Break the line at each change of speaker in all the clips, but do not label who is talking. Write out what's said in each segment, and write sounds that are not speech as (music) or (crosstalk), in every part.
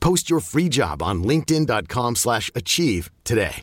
Post your free job on slash achieve today.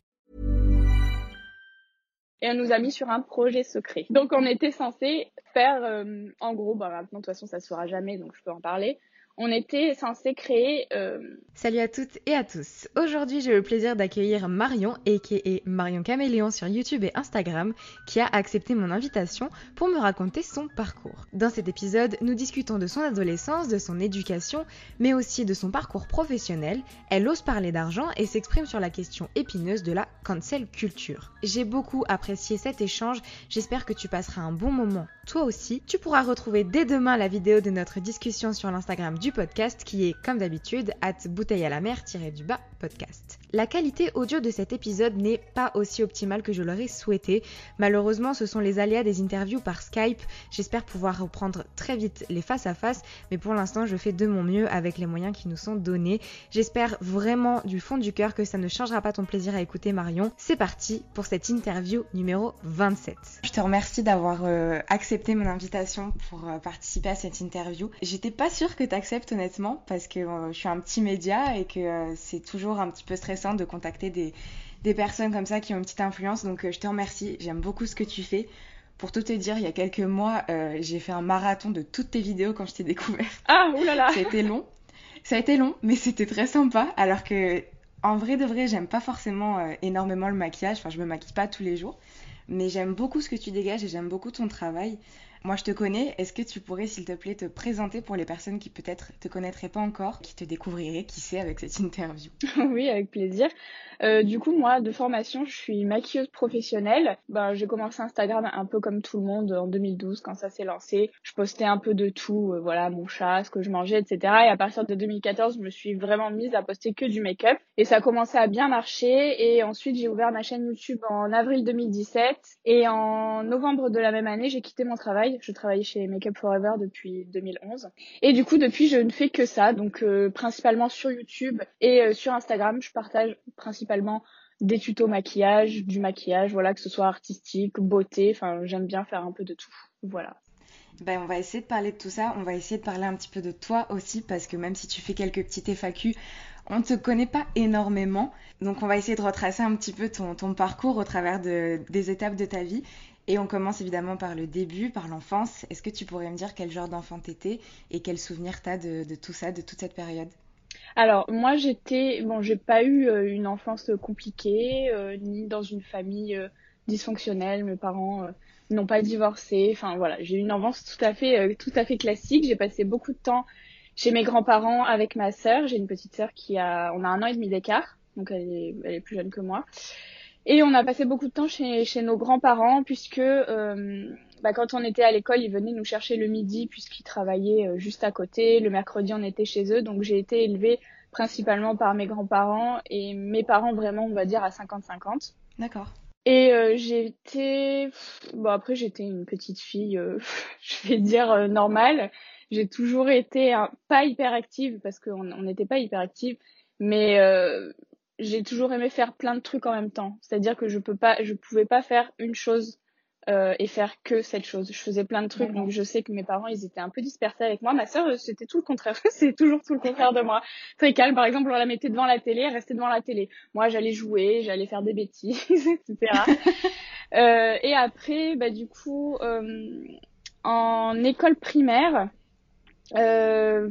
et elle nous a mis sur un projet secret. Donc on était censé faire, euh, en gros, bah maintenant de toute façon ça se fera jamais, donc je peux en parler. On était censé créer. Euh...
Salut à toutes et à tous. Aujourd'hui, j'ai le plaisir d'accueillir Marion, a.k.a. Marion Caméléon sur YouTube et Instagram, qui a accepté mon invitation pour me raconter son parcours. Dans cet épisode, nous discutons de son adolescence, de son éducation, mais aussi de son parcours professionnel. Elle ose parler d'argent et s'exprime sur la question épineuse de la cancel culture. J'ai beaucoup apprécié cet échange. J'espère que tu passeras un bon moment toi aussi. Tu pourras retrouver dès demain la vidéo de notre discussion sur l'Instagram du podcast qui est comme d'habitude at bouteille à la mer du bas podcast. La qualité audio de cet épisode n'est pas aussi optimale que je l'aurais souhaité. Malheureusement, ce sont les aléas des interviews par Skype. J'espère pouvoir reprendre très vite les face à face, mais pour l'instant, je fais de mon mieux avec les moyens qui nous sont donnés. J'espère vraiment du fond du cœur que ça ne changera pas ton plaisir à écouter Marion. C'est parti pour cette interview numéro 27. Je te remercie d'avoir euh, accepté mon invitation pour euh, participer à cette interview. J'étais pas sûre que tu acceptes honnêtement parce que euh, je suis un petit média et que c'est toujours un petit peu stressant de contacter des, des personnes comme ça qui ont une petite influence. Donc euh, je te remercie, j'aime beaucoup ce que tu fais. Pour tout te dire, il y a quelques mois, euh, j'ai fait un marathon de toutes tes vidéos quand je t'ai découvert.
Ah, oulala
Ça a été long. Ça a été long, mais c'était très sympa. Alors que, en vrai de vrai, j'aime pas forcément euh, énormément le maquillage. Enfin, je me maquille pas tous les jours. Mais j'aime beaucoup ce que tu dégages et j'aime beaucoup ton travail. Moi, je te connais. Est-ce que tu pourrais, s'il te plaît, te présenter pour les personnes qui peut-être te connaîtraient pas encore, qui te découvriraient, qui sait, avec cette interview? (laughs)
Oui, avec plaisir. Euh, du coup, moi, de formation, je suis maquilleuse professionnelle. Ben, j'ai commencé Instagram un peu comme tout le monde en 2012 quand ça s'est lancé. Je postais un peu de tout, euh, voilà, mon chat, ce que je mangeais, etc. Et à partir de 2014, je me suis vraiment mise à poster que du make-up. Et ça a commencé à bien marcher. Et ensuite, j'ai ouvert ma chaîne YouTube en avril 2017. Et en novembre de la même année, j'ai quitté mon travail je travaillais chez Makeup Forever depuis 2011. Et du coup, depuis, je ne fais que ça. Donc, euh, principalement sur YouTube et euh, sur Instagram, je partage principalement des tutos maquillage, du maquillage, voilà, que ce soit artistique, beauté. Enfin, j'aime bien faire un peu de tout. Voilà.
Ben, on va essayer de parler de tout ça. On va essayer de parler un petit peu de toi aussi, parce que même si tu fais quelques petites FAQ, on ne te connaît pas énormément. Donc, on va essayer de retracer un petit peu ton, parcours au travers de, des étapes de ta vie. Et on commence évidemment par le début, par l'enfance. Est-ce que tu pourrais me dire quel genre d'enfant t'étais et quel souvenir t'as de, de tout ça, de toute cette période?
Alors moi j'étais bon j'ai pas eu euh, une enfance compliquée euh, ni dans une famille euh, dysfonctionnelle. Mes parents n'ont pas divorcé. Enfin voilà j'ai eu une enfance tout à fait tout à fait classique. J'ai passé beaucoup de temps chez mes grands-parents avec ma sœur. J'ai une petite sœur qui a on a un an et demi d'écart. Donc elle est, elle est plus jeune que moi et on a passé beaucoup de temps chez, chez nos grands-parents puisque euh, bah, quand on était à l'école, ils venaient nous chercher le midi puisqu'ils travaillaient euh, juste à côté. Le mercredi, on était chez eux. Donc j'ai été élevée principalement par mes grands-parents et mes parents vraiment, on va dire, à 50-50.
D'accord.
Et euh, j'ai été... Bon, après, j'étais une petite fille, (laughs) je vais dire, normale. J'ai toujours été pas hyper active parce qu'on n'était pas hyper active. Mais j'ai toujours aimé faire plein de trucs en même temps. C'est-à-dire que je peux pas, je pouvais pas faire une chose euh, et faire que cette chose. Je faisais plein de trucs, donc je sais que mes parents, ils étaient un peu dispersés avec moi. Ma sœur, c'était tout le contraire. (laughs) c'est toujours tout le contraire de moi. Très calme. Par exemple, on la mettait devant la télé, elle restait devant la télé. Moi, j'allais jouer, j'allais faire des bêtises, (laughs) etc. (laughs) euh, et après, bah du coup, euh, en école primaire, euh,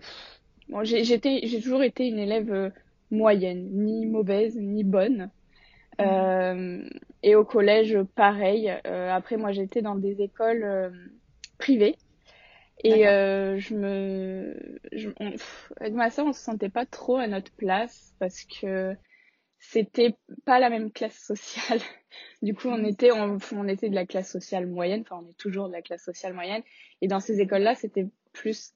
bon, j'ai toujours été une élève euh, moyenne, ni mauvaise, ni bonne. Euh, et au collège, pareil. Euh, après, moi, j'étais dans des écoles euh, privées. Et je me, je, avec ma soeur, on se sentait pas trop à notre place parce que c'était pas la même classe sociale. (laughs) Du coup, on était, on, on, était de la classe sociale moyenne. Enfin, on est toujours de la classe sociale moyenne. Et dans ces écoles-là, c'était plus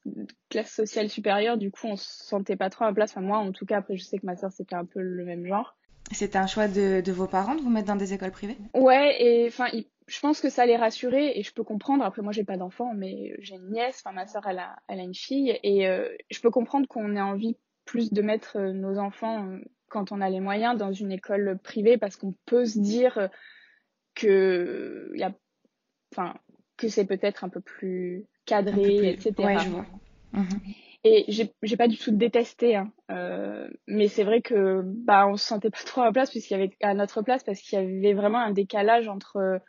classe sociale supérieure. Du coup, on se sentait pas trop à la place. Enfin, moi, en tout cas, après, je sais que ma soeur, c'était un peu le même genre.
C'était un choix de, de, vos parents de vous mettre dans des écoles privées?
Ouais, et enfin, je pense que ça les rassurait et je peux comprendre. Après, moi, j'ai pas d'enfant, mais j'ai une nièce. Enfin, ma soeur, elle a, elle a une fille et euh, je peux comprendre qu'on ait envie plus de mettre euh, nos enfants euh, quand on a les moyens dans une école privée parce qu'on peut se dire que y a, enfin, que c'est peut-être un peu plus cadré, etc.
Ouais, je vois. Mhm.
Et j'ai pas du tout détesté, hein. euh, mais c'est vrai que bah on se sentait pas (laughs) trop à la place puisqu'il y avait à notre place parce qu'il y avait vraiment un décalage entre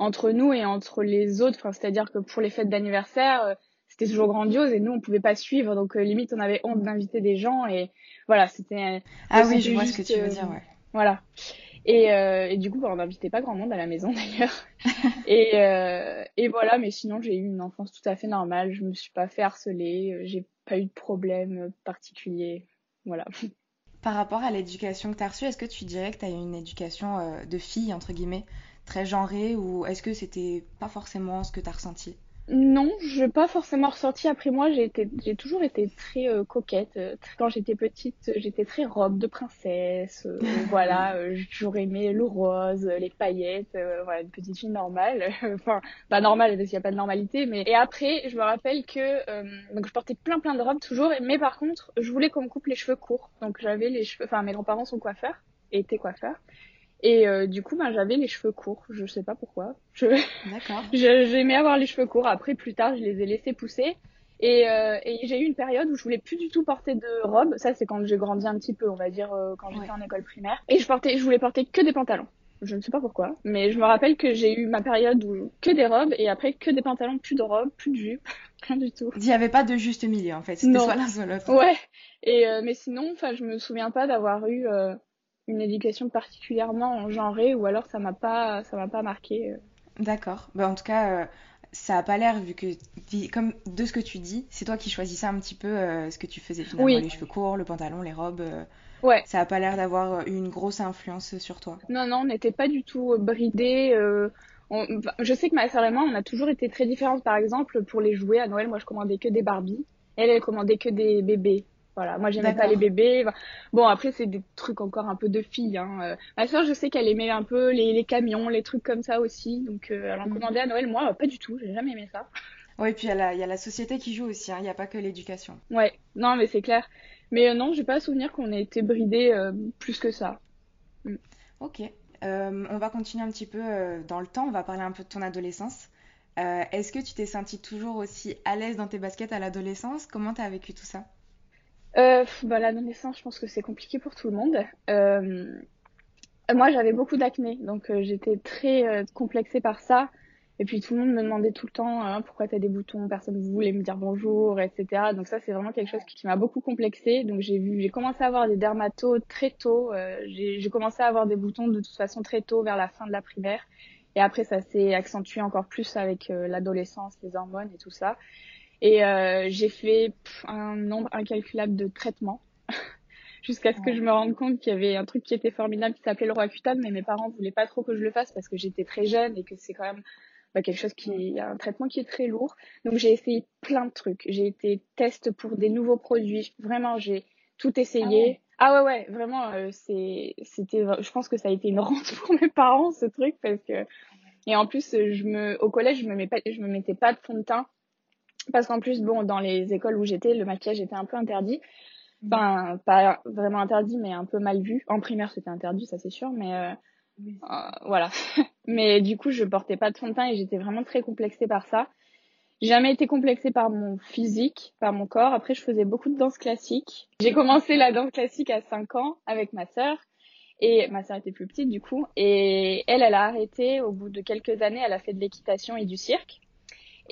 entre nous et entre les autres. Enfin, c'est-à-dire que pour les fêtes d'anniversaire, euh, c'était toujours grandiose et nous on pouvait pas suivre, donc euh, limite on avait honte d'inviter des gens et voilà c'était.
Ah oui, je vois ce que tu veux dire, ouais.
Voilà. Et, euh, et, du coup, bah, on n'invitait pas grand monde à la maison (laughs) d'ailleurs. et, euh, et voilà, mais sinon j'ai eu une enfance tout à fait normale. Je me suis pas fait harceler, j'ai pas eu de problème particulier. Voilà.
Par rapport à l'éducation que tu as reçue, est-ce que tu dirais que tu as eu une éducation euh, de fille, entre guillemets, très genrée, ou est-ce que c'était pas forcément ce que tu as ressenti?
Non, je n'ai pas forcément ressenti. Après moi, j'ai été, j'ai toujours été très euh, coquette. Euh, quand j'étais petite, j'étais très robe de princesse. Euh, (laughs) voilà, j'ai toujours aimé le rose, les paillettes. voilà, une petite fille normale. (laughs) enfin, pas normale parce qu'il n'y a pas de normalité. Mais et après, je me rappelle que donc je portais plein plein de robes toujours. Mais par contre, je voulais qu'on me coupe les cheveux courts. Donc j'avais les cheveux. Enfin, mes grands-parents sont coiffeurs et étaient coiffeurs. Et euh, du coup, ben, j'avais les cheveux courts. Je sais pas pourquoi. Je...
D'accord. (laughs)
J'aimais avoir les cheveux courts. Après, plus tard, je les ai laissés pousser. Et, euh, et j'ai eu une période où je voulais plus du tout porter de robe. Ça, c'est quand j'ai grandi un petit peu, on va dire, euh, quand j'étais en école primaire. Et je portais, je voulais porter que des pantalons. Je ne sais pas pourquoi, mais je me rappelle que j'ai eu ma période où que des robes et après que des pantalons, plus de robes, plus de jupes, (laughs) rien du tout.
Il n'y avait pas de juste milieu en fait, c'était soit l'un soit l'autre.
Ouais. Et euh, mais sinon, enfin, je me souviens pas d'avoir eu euh, une éducation particulièrement genrée ou alors ça m'a pas ça m'a pas marqué. Euh.
D'accord. Bah, en tout cas, euh, ça a pas l'air vu que comme de ce que tu dis, c'est toi qui choisissais un petit peu euh, ce que tu faisais finalement, les cheveux courts, le pantalon, les robes.
ouais.
Ça a pas l'air d'avoir eu une grosse influence sur toi.
Non non, on n'était pas du tout bridés. Je sais que ma sœur et moi, on a toujours été très différentes. Par exemple, pour les jouets à Noël, moi je commandais que des Barbie. Elle, elle commandait que des bébés. Voilà, moi j'aimais pas les bébés. Bon après c'est des trucs encore un peu de filles. Hein. Euh, ma soeur je sais qu'elle aimait un peu les, les, camions, les trucs comme ça aussi. Donc euh, elle en mhm. commandait à Noël. Moi pas du tout, j'ai jamais aimé ça.
Oui et puis il y, a la société qui joue aussi. Hein. Il n'y a pas que l'éducation.
Ouais, non mais c'est clair. Mais euh, non j'ai pas souvenir qu'on ait été bridés plus que ça.
Mm. Ok. on va continuer un petit peu dans le temps. On va parler un peu de ton adolescence. Est-ce que tu t'es sentie toujours aussi à l'aise dans tes baskets à l'adolescence? Comment t'as vécu tout ça?
Euh, bah, L'adolescence, je pense que c'est compliqué pour tout le monde. Euh, moi, j'avais beaucoup d'acné, donc euh, j'étais très euh, complexée par ça. Et puis tout le monde me demandait tout le temps hein, pourquoi t'as des boutons, personne ne voulait me dire bonjour, etc. Donc ça, c'est vraiment quelque chose qui, m'a beaucoup complexée. Donc j'ai vu, j'ai commencé à avoir des dermatos très tôt. Euh, j'ai commencé à avoir des boutons de toute façon très tôt, vers la fin de la primaire. Et après, ça s'est accentué encore plus avec l'adolescence, les hormones et tout ça. Et euh, j'ai fait un nombre incalculable de traitements (laughs) jusqu'à ce que je me rende compte qu'il y avait un truc qui était formidable qui s'appelait le Roaccutane, mais mes parents voulaient pas trop que je le fasse parce que j'étais très jeune et que c'est quand même bah, quelque chose qui a un traitement qui est très lourd. Donc j'ai essayé plein de trucs. J'ai été test pour des nouveaux produits. Vraiment, j'ai tout essayé. Ah ouais, ah ouais, vraiment, euh, c'est, c'était, je pense que ça a été une (laughs) rente pour mes parents ce truc parce que et en plus, je me, au collège, je me mets pas, je me mettais pas de fond de teint parce qu'en plus, bon, dans les écoles où j'étais, le maquillage était un peu interdit. Enfin, pas vraiment interdit, mais un peu mal vu. En primaire, c'était interdit, ça c'est sûr, mais euh, euh, voilà. (laughs) mais du coup, je portais pas de fond de teint et j'étais vraiment très complexée par ça. Jamais été complexée par mon physique, par mon corps. Après, je faisais beaucoup de danse classique. J'ai commencé la danse classique à 5 ans avec ma sœur. Et ma sœur était plus petite du coup. Et elle, elle a arrêté au bout de quelques années. Elle a fait de l'équitation et du cirque.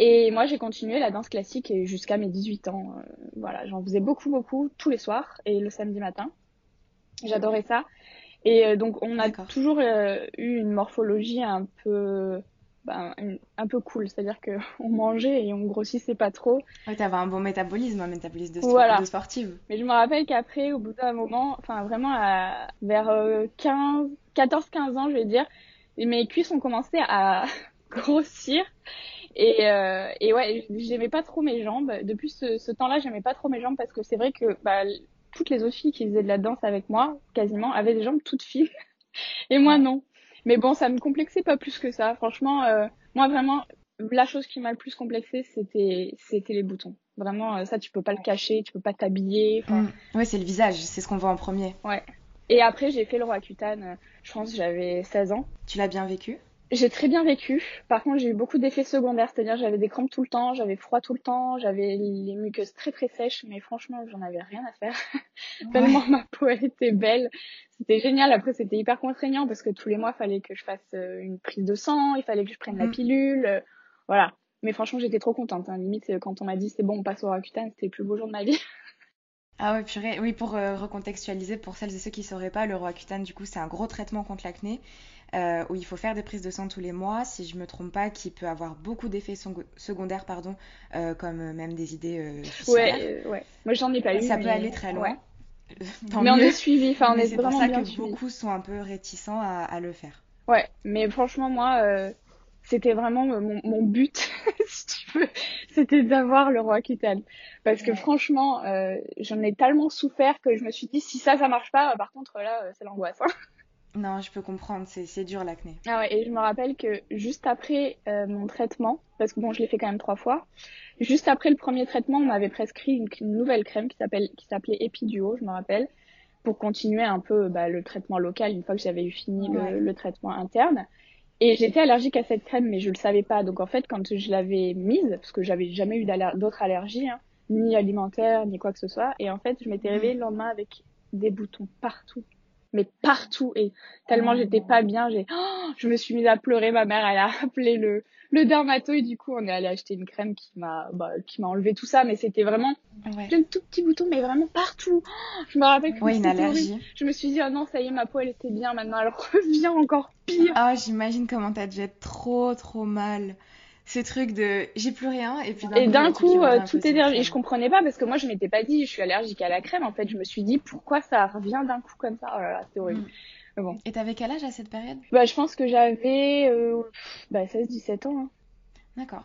Et moi, j'ai continué la danse classique jusqu'à mes 18 ans. Euh, voilà, j'en faisais beaucoup, beaucoup tous les soirs et le samedi matin. J'adorais ça. Et donc on a toujours eu une morphologie un peu ben, un peu cool, c'est-à-dire que (laughs) on mangeait et on grossissait pas trop.
Ouais, t'avais un bon métabolisme, un métabolisme de, de sportive.
Mais je me rappelle qu'après, au bout d'un moment, enfin vraiment à, vers 15, 14-15 ans, je vais dire, mes cuisses ont commencé à (laughs) grossir. Et, euh, et ouais, j'aimais pas trop mes jambes. Depuis ce, ce temps-là, j'aimais pas trop mes jambes parce que c'est vrai que bah, toutes les autres filles qui faisaient de la danse avec moi, quasiment, avaient des jambes toutes fines. (laughs) et moi, non. Mais bon, ça me complexait pas plus que ça. Franchement, euh, moi vraiment, la chose qui m'a le plus complexé, c'était c'était les boutons. Vraiment, euh, ça tu peux pas le cacher, tu peux pas t'habiller.
Mm. Ouais, c'est le visage, c'est ce qu'on voit en premier.
Ouais. Et après, j'ai fait le roi cutane. Euh, je pense j'avais 16 ans.
Tu l'as bien vécu?
J'ai très bien vécu. Par contre, j'ai eu beaucoup d'effets secondaires, c'est-à-dire j'avais des crampes tout le temps, j'avais froid tout le temps, j'avais les muqueuses très très sèches, mais franchement, j'en avais rien à faire. (laughs) Tellement ma peau elle était belle. C'était génial. Après, c'était hyper contraignant parce que tous les mois, il fallait que je fasse euh, une prise de sang, il fallait que je prenne la mm. pilule, euh, voilà. Mais franchement, j'étais trop contente. Hein. Limite, euh, quand on m'a dit c'est bon, on passe au Rakuten, c'était le plus beau jour de ma vie. (laughs)
Ah ouais, purée. Oui, pour recontextualiser, pour celles et ceux qui ne sauraient pas, le Roaccutane, du coup, c'est un gros traitement contre l'acné. Euh, où il faut faire des prises de sang tous les mois, si je me trompe pas, qui peut avoir beaucoup d'effets secondaires, pardon, euh, comme euh, même des idées
ouais, ouais. Moi, j'en ai pas eu.
Ça peut aller très loin. (laughs)
mais on est suivi, enfin, on est,
C'est
pour
ça que beaucoup sont un peu réticents à, le faire.
Ouais, mais franchement, moi, c'était vraiment mon, but, (laughs) si tu veux, c'était d'avoir le roi Kitan. Parce que franchement, j'en ai tellement souffert que je me suis dit, si ça, ça marche pas, par contre, là, c'est l'angoisse. Hein.
Non, je peux comprendre, c'est dur l'acné.
Ah ouais, et je me rappelle que juste après euh, mon traitement, parce que bon, je l'ai fait quand même trois fois, juste après le premier traitement, on m'avait prescrit une, nouvelle crème qui s'appelait Epiduo, je me rappelle, pour continuer un peu bah, le traitement local une fois que j'avais eu fini le, traitement interne. Et j'étais allergique à cette crème, mais je le savais pas. Donc en fait, quand je l'avais mise, parce que j'avais jamais eu d'autres allergies, hein, ni alimentaires, ni quoi que ce soit, et en fait, je m'étais réveillée le lendemain avec des boutons partout mais partout. Et tellement j'étais pas bien j'ai oh, je me suis mise à pleurer. Ma mère elle a (laughs) appelé le le dermato et du coup on est allé acheter une crème qui m'a bah, qui m'a enlevé tout ça. Mais c'était vraiment ouais. un tout petit bouton mais vraiment partout. Oh, je me rappelle que
ouais, une allergie.
Je me suis dit oh non ça y est ma peau elle était bien. Maintenant elle (laughs) revient encore pire.
Ah j'imagine comment t'as dû être trop trop mal ces trucs de j'ai plus rien et puis
d'un coup, euh, tout est et je comprenais pas parce que moi je m'étais pas dit je suis allergique à la crème en fait je me suis dit pourquoi ça revient d'un coup comme ça? Oh là là c'est horrible
mm. bon et t'avais quel âge à cette période?
Bah je pense que j'avais euh, bah 16 17 ans hein.
d'accord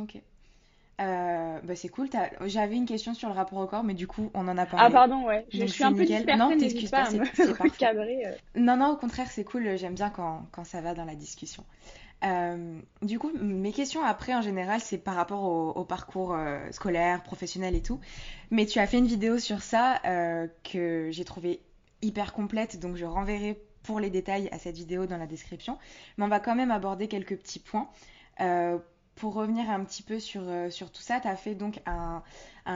ok euh, bah c'est cool. J'avais une question sur le rapport au corps, mais du coup, on en a parlé.
Ah pardon, ouais. Je suis un peu dispersée,
Non, t'excuses pas, c'est (laughs)
cadré.
Non, non, au contraire, c'est cool. J'aime bien quand, quand, ça va dans la discussion. Euh, du coup, mes questions après, en général, c'est par rapport au, parcours euh, scolaire, professionnel et tout. Mais tu as fait une vidéo sur ça euh, que j'ai trouvé hyper complète, donc je renverrai pour les détails à cette vidéo dans la description. Mais on va quand même aborder quelques petits points. pour revenir un petit peu sur, tout ça, tu as fait donc un,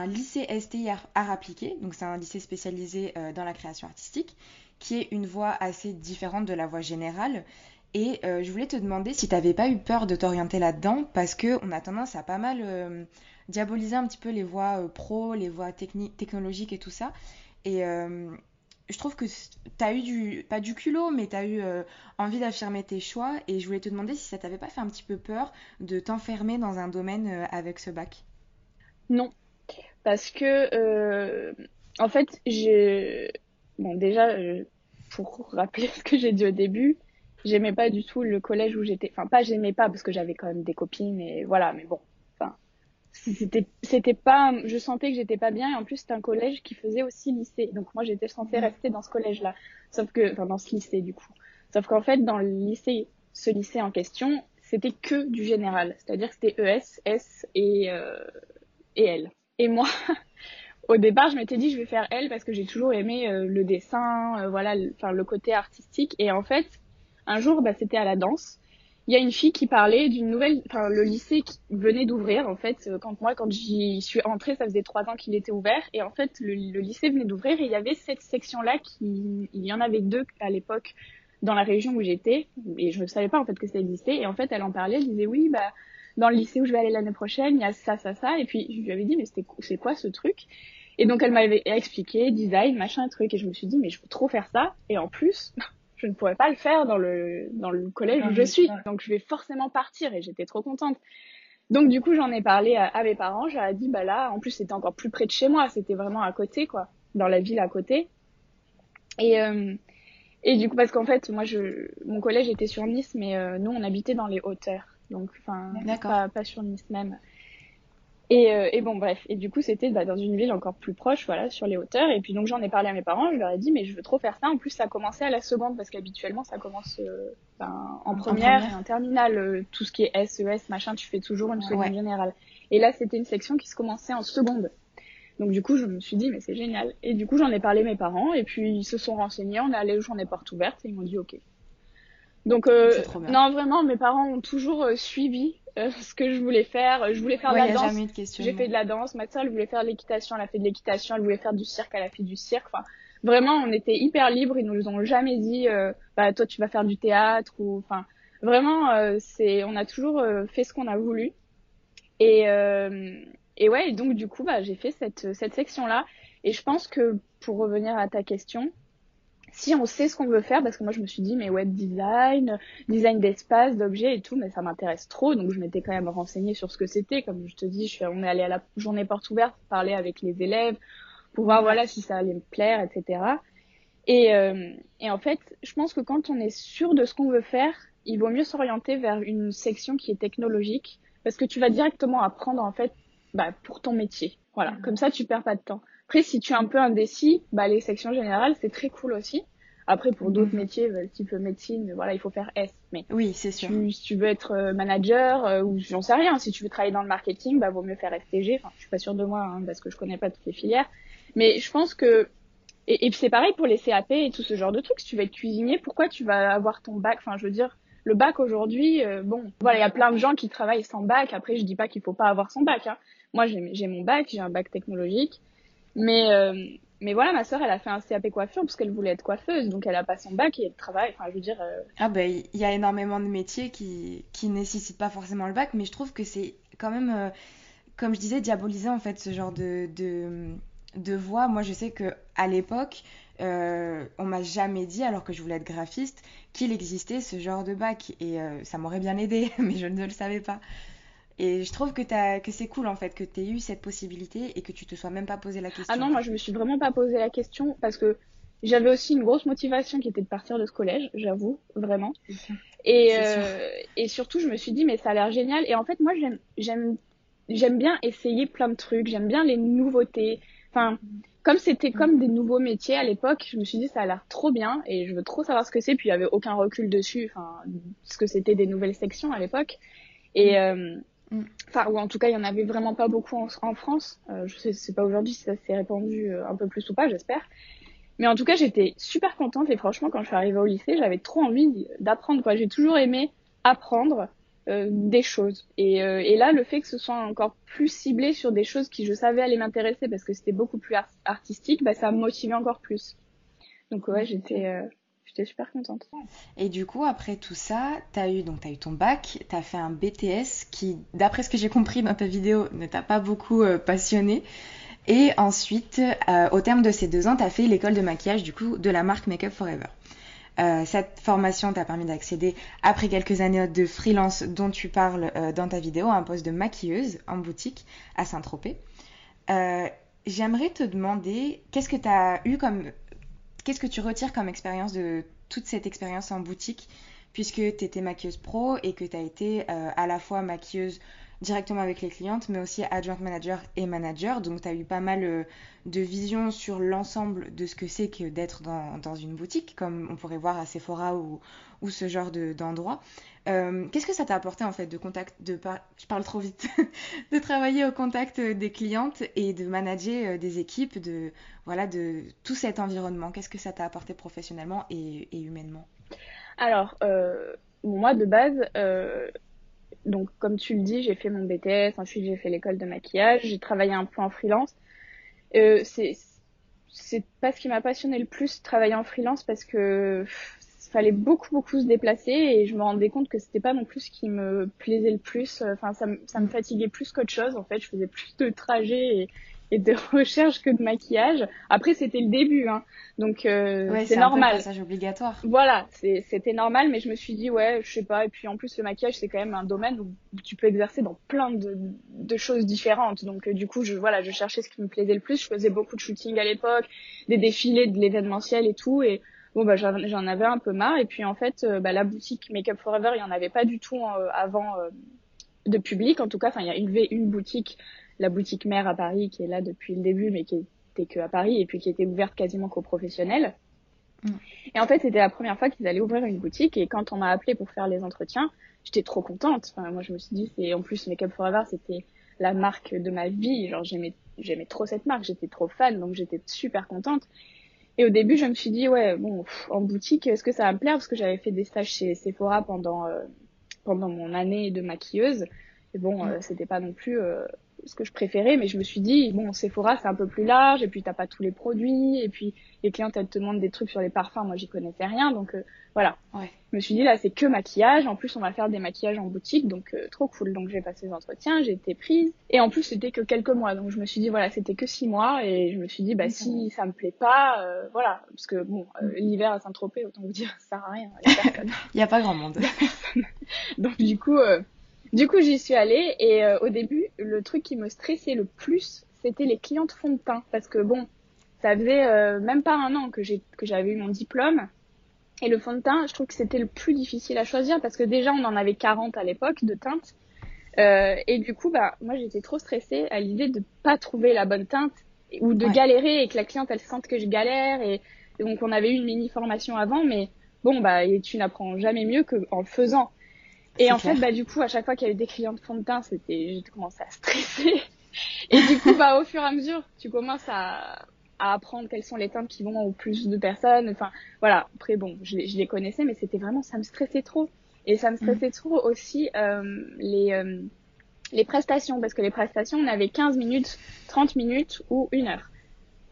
lycée STI art, appliqué, donc c'est un lycée spécialisé dans la création artistique, qui est une voie assez différente de la voie générale. Et euh, je voulais te demander si tu n'avais pas eu peur de t'orienter là-dedans, parce qu'on a tendance à pas mal euh, diaboliser un petit peu les voies euh, pro, les voies technologiques et tout ça. Et je trouve que tu as eu du, pas du culot, mais tu as eu envie d'affirmer tes choix. Et je voulais te demander si ça t'avait pas fait un petit peu peur de t'enfermer dans un domaine avec ce bac.
Non, parce que en fait, j'ai. Bon, déjà, pour rappeler (laughs) ce que j'ai dit au début, j'aimais pas du tout le collège où j'étais. Enfin, pas j'aimais pas parce que j'avais quand même des copines et voilà, mais bon. Enfin, c'était, c'était pas. Je sentais que j'étais pas bien et en plus c'était un collège qui faisait aussi lycée. Donc moi j'étais censée rester dans ce collège-là. Sauf que, enfin dans ce lycée du coup. Sauf qu'en fait dans le lycée, ce lycée en question, c'était que du général. C'est-à-dire que c'était ES, S et euh, et L. Et moi. (laughs) au départ, je m'étais dit je vais faire L parce que j'ai toujours aimé euh, le dessin, euh, voilà, enfin le côté artistique. Et en fait, un jour, bah, c'était à la danse. Il y a une fille qui parlait d'une nouvelle, enfin le lycée qui venait d'ouvrir en fait. Euh, quand moi, quand j'y suis entrée, ça faisait trois ans qu'il était ouvert. Et en fait le, lycée venait d'ouvrir et il y avait cette section-là qui, il y en avait deux à l'époque dans la région où j'étais. Et je ne savais pas en fait que ça existait. Et en fait elle en parlait, elle disait oui bah dans le lycée où je vais aller l'année prochaine, il y a ça, ça, ça. Et puis je lui avais dit mais c'est quoi ce truc? Et donc elle m'avait expliqué design, machin, truc, et je me suis dit mais je veux trop faire ça, et en plus (laughs) je ne pourrais pas le faire dans le dans le collège où je suis, donc je vais forcément partir, et j'étais trop contente. Donc du coup j'en ai parlé à, mes parents, j'ai dit bah là, en plus c'était encore plus près de chez moi, c'était vraiment à côté quoi, dans la ville à côté. Et euh, et du coup parce qu'en fait moi je mon collège était sur Nice, mais euh, nous on habitait dans les hauteurs, donc enfin pas, pas sur Nice même. Et, euh, et, bon, bref. Et du coup, c'était bah, dans une ville encore plus proche, voilà, sur les hauteurs. Et puis donc, j'en ai parlé à mes parents. Je leur ai dit, mais je veux trop faire ça. En plus, ça a commencé à la seconde parce qu'habituellement, ça commence euh, ben, en, première et en terminale. Euh, tout ce qui est SES, machin, tu fais toujours une seconde générale. Et là, c'était une section qui se commençait en seconde. Donc du coup, je me suis dit, mais c'est génial. Et du coup, j'en ai parlé à mes parents. Et puis, ils se sont renseignés. On est allé aux journées portes ouvertes et ils m'ont dit, OK. Donc, non, vraiment, mes parents ont toujours suivi euh, (laughs) ce que je voulais faire. Je voulais faire de la danse. J'ai fait de la danse. Ma soeur, elle voulait faire de l'équitation. Elle a fait de l'équitation. Elle voulait faire du cirque. Elle a fait du cirque. Enfin, vraiment, on était hyper libres. Ils nous ont jamais dit, euh, bah toi, tu vas faire du théâtre ou, enfin, vraiment, euh, c'est, on a toujours fait ce qu'on a voulu. Et et ouais, et donc du coup, bah, j'ai fait cette cette section là. Et je pense que pour revenir à ta question, si on sait ce qu'on veut faire, parce que moi je me suis dit mais web design, design d'espace, d'objets et tout, mais ça m'intéresse trop, donc je m'étais quand même renseignée sur ce que c'était. Comme je te dis, je suis, on est allé à la journée porte ouverte, parler avec les élèves, pour voir voilà si ça allait me plaire, etc. Et, euh, et en fait, je pense que quand on est sûr de ce qu'on veut faire, il vaut mieux s'orienter vers une section qui est technologique, parce que tu vas directement apprendre en fait bah, pour ton métier. Voilà, comme ça tu perds pas de temps. Après, si tu es un peu indécis, bah, les sections générales, c'est très cool aussi. Après, pour d'autres mhm. métiers, euh, type médecine, voilà, il faut faire S. Mais
oui, c'est sûr.
si tu veux être euh, manager euh, ou j'en sais rien, si tu veux travailler dans le marketing, bah vaut mieux faire STG. Enfin, je suis pas sûre de moi hein, parce que je connais pas toutes les filières. Mais je pense que et, et c'est pareil pour les CAP et tout ce genre de trucs. Si tu veux être cuisinier, pourquoi tu vas avoir ton bac? Enfin, je veux dire, le bac aujourd'hui, bon, voilà, il y a plein de gens qui travaillent sans bac. Après, je dis pas qu'il faut pas avoir son bac. Hein. Moi, j'ai mon bac, j'ai un bac technologique. Mais, euh, mais voilà, ma soeur, elle a fait un CAP coiffure parce qu'elle voulait être coiffeuse, donc elle a pas son bac et elle travaille. Enfin, je veux dire. Euh,
ah ben, il y a énormément de métiers qui qui nécessitent pas forcément le bac, mais je trouve que c'est quand même, euh, comme je disais, diabolisé en fait ce genre de de, voix. Moi, je sais que à l'époque. On m'a jamais dit, alors que je voulais être graphiste, qu'il existait ce genre de bac. Et ça m'aurait bien aidé, (laughs) mais je ne le savais pas. Et je trouve que, as, que c'est cool en fait que tu aies eu cette possibilité et que tu te sois même pas posé la question.
Ah non, moi je me suis vraiment pas posé la question parce que j'avais aussi une grosse motivation qui était de partir de ce collège, j'avoue, vraiment. Et, euh, et surtout, je me suis dit, mais ça a l'air génial. Et en fait, moi, j'aime, j'aime, bien essayer plein de trucs, j'aime bien les nouveautés. Enfin, comme c'était comme des nouveaux métiers à l'époque, je me suis dit, ça a l'air trop bien et je veux trop savoir ce que c'est. Puis il y avait aucun recul dessus, enfin, ce que c'était des nouvelles sections à l'époque. Et, euh, Mm. Enfin, ou en tout cas, il y en avait vraiment pas beaucoup en, France. Euh, je sais, sais pas aujourd'hui si ça s'est répandu euh, un peu plus ou pas, j'espère. Mais en tout cas, j'étais super contente et franchement, quand je suis arrivée au lycée, j'avais trop envie d'apprendre. J'ai toujours aimé apprendre euh, des choses. Et, là, le fait que ce soit encore plus ciblé sur des choses qui je savais allaient m'intéresser parce que c'était beaucoup plus artistique, bah, ça m'a motivé encore plus. Donc ouais, j'étais J'étais super contente.
Et du coup, après tout ça, tu as eu, as eu ton bac, tu as fait un BTS qui, d'après ce que j'ai compris dans ta vidéo, ne t'a pas beaucoup euh, passionné. Et ensuite, euh, au terme de ces deux ans, tu as fait l'école de maquillage du coup de la marque Makeup Forever. Euh, cette formation t'a permis d'accéder, après quelques années de freelance dont tu parles dans ta vidéo, à un poste de maquilleuse en boutique à Saint-Tropez. J'aimerais te demander, qu'est-ce que tu as eu comme Qu'est-ce que tu retires comme expérience de toute cette expérience en boutique puisque tu étais maquilleuse pro et que tu as été euh, à la fois maquilleuse directement avec les clientes, mais aussi adjoint manager et manager. Donc, tu as eu pas mal euh, de vision sur l'ensemble de ce que c'est que d'être dans, dans, une boutique, comme on pourrait voir à Sephora ou, ou ce genre d'endroit. Euh, Qu'est-ce que ça t'a apporté en fait de contact, de je parle trop vite, (laughs) de travailler au contact des clientes et de manager euh, des équipes, de voilà, de tout cet environnement? Qu'est-ce que ça t'a apporté professionnellement et, et humainement?
Alors, euh, moi de base, euh, donc comme tu le dis, j'ai fait mon BTS, ensuite j'ai fait l'école de maquillage, j'ai travaillé un peu en freelance. Euh, c'est c'est pas ce qui m'a passionné le plus travailler en freelance parce que fallait beaucoup beaucoup se déplacer et je me rendais compte que c'était pas non plus ce qui me plaisait le plus enfin ça, ça me fatiguait plus qu'autre chose en fait je faisais plus de trajets et, et de (laughs) recherche que de maquillage. Après, c'était le début, hein. Donc, euh, c'est normal.
Un passage obligatoire.
Voilà, c'était normal, mais je me suis dit, ouais, je sais pas. Et puis, en plus, le maquillage, c'est quand même un domaine où tu peux exercer dans plein de, de choses différentes. Donc, euh, du coup, je, voilà, je cherchais ce qui me plaisait le plus. Je faisais beaucoup de shooting à l'époque, des défilés de l'événementiel et tout. Et bon, bah, j'en avais un peu marre. Et puis, en fait, euh, bah, la boutique Makeup Forever, il y en avait pas du tout avant de public. En tout cas, enfin, il y a une, une boutique la boutique mère à Paris qui est là depuis le début mais qui était que à Paris et puis qui était ouverte quasiment qu'aux professionnels. Mm. Et en fait, c'était la première fois qu'ils allaient ouvrir une boutique et quand on m'a appelé pour faire les entretiens, j'étais trop contente. Enfin, moi, je me suis dit, c'est en plus Makeup Forever, c'était la marque de ma vie. Genre, j'aimais, j'aimais trop cette marque, j'étais trop fan, donc j'étais super contente. Et au début, je me suis dit, ouais, bon, en boutique, est-ce que ça va me plaire? Parce que j'avais fait des stages chez Sephora pendant, euh, pendant mon année de maquilleuse. Et bon, mm. euh, c'était pas non plus euh, ce que je préférais, mais je me suis dit, bon, Sephora, c'est un peu plus large, et puis t'as pas tous les produits, et puis les clientes, elles te demandent des trucs sur les parfums, moi, j'y connaissais rien, donc euh, voilà. Ouais. Je me suis dit, là, c'est que maquillage, en plus, on va faire des maquillages en boutique, donc euh, trop cool. Donc j'ai passé les entretiens, j'ai été prise, et en plus, c'était que quelques mois, donc je me suis dit, voilà, c'était que six mois, et je me suis dit, bah, si ça me plaît pas, euh, voilà, parce que bon, l'hiver à Saint-Tropez, autant vous dire, ça sert à rien,
il y a (laughs) pas grand monde. (laughs)
donc du coup, du coup, j'y suis allée et euh, au début, le truc qui me stressait le plus, c'était les clientes fond de teint. Parce que bon, ça faisait euh, même pas un an que j'avais eu mon diplôme. Et le fond de teint, je trouve que c'était le plus difficile à choisir parce que déjà, on en avait 40 à l'époque de teintes. Euh, et du coup, bah, moi, j'étais trop stressée à l'idée de pas trouver la bonne teinte ou de galérer et que la cliente, elle sente que je galère. Et, donc, on avait eu une mini formation avant, mais bon, bah, et tu n'apprends jamais mieux qu'en le faisant. Et en fait, bah, du coup, à chaque fois qu'il y avait des clients de fond de teint, c'était, j'ai commencé à stresser. Et du coup, bah, au fur et à mesure, tu commences à, à apprendre quelles sont les teintes qui vont au plus de personnes. Enfin, voilà. Après, bon, je, je les connaissais, mais c'était vraiment, ça me stressait trop. Et ça me stressait mm. trop aussi euh, les, euh, les prestations, parce que les prestations, on avait 15 minutes, 30 minutes ou une heure.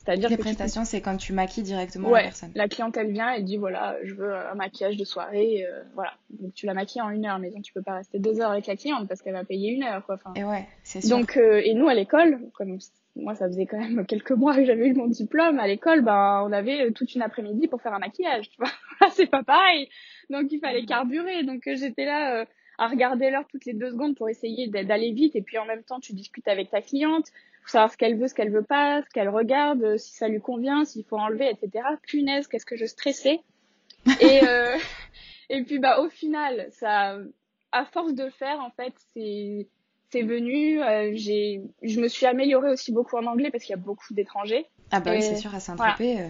C'est-à-dire les prestations, c'est quand tu maquilles directement la personne.
La clientèle vient et dit voilà, je veux un maquillage de soirée, euh, voilà. Donc tu la maquilles en une heure, mais donc tu peux pas rester deux heures avec la cliente parce qu'elle va payer une heure, quoi.
et ouais, c'est sûr.
Donc euh, et nous à l'école, comme moi ça faisait quand même (laughs) quelques mois que j'avais eu mon diplôme à l'école, ben on avait euh, toute une après-midi pour faire un maquillage, tu vois. (laughs) c'est pas pareil. Donc il fallait carburer. Donc j'étais là à regarder l'heure toutes les deux secondes pour essayer d'aller vite et puis en même temps tu discutes avec ta cliente faut savoir ce qu'elle veut, ce qu'elle veut pas, ce qu'elle regarde, euh, si ça lui convient, s'il faut enlever, etc. Punaise, qu'est-ce que je stressais. (laughs) et, euh, et puis bah au final, ça, à force de le faire, en fait, c'est c'est venu. Euh, j'ai, je me suis améliorée aussi beaucoup en anglais parce qu'il y a beaucoup d'étrangers.
Ah bah oui, c'est sûr à Saint-Tropez. Euh,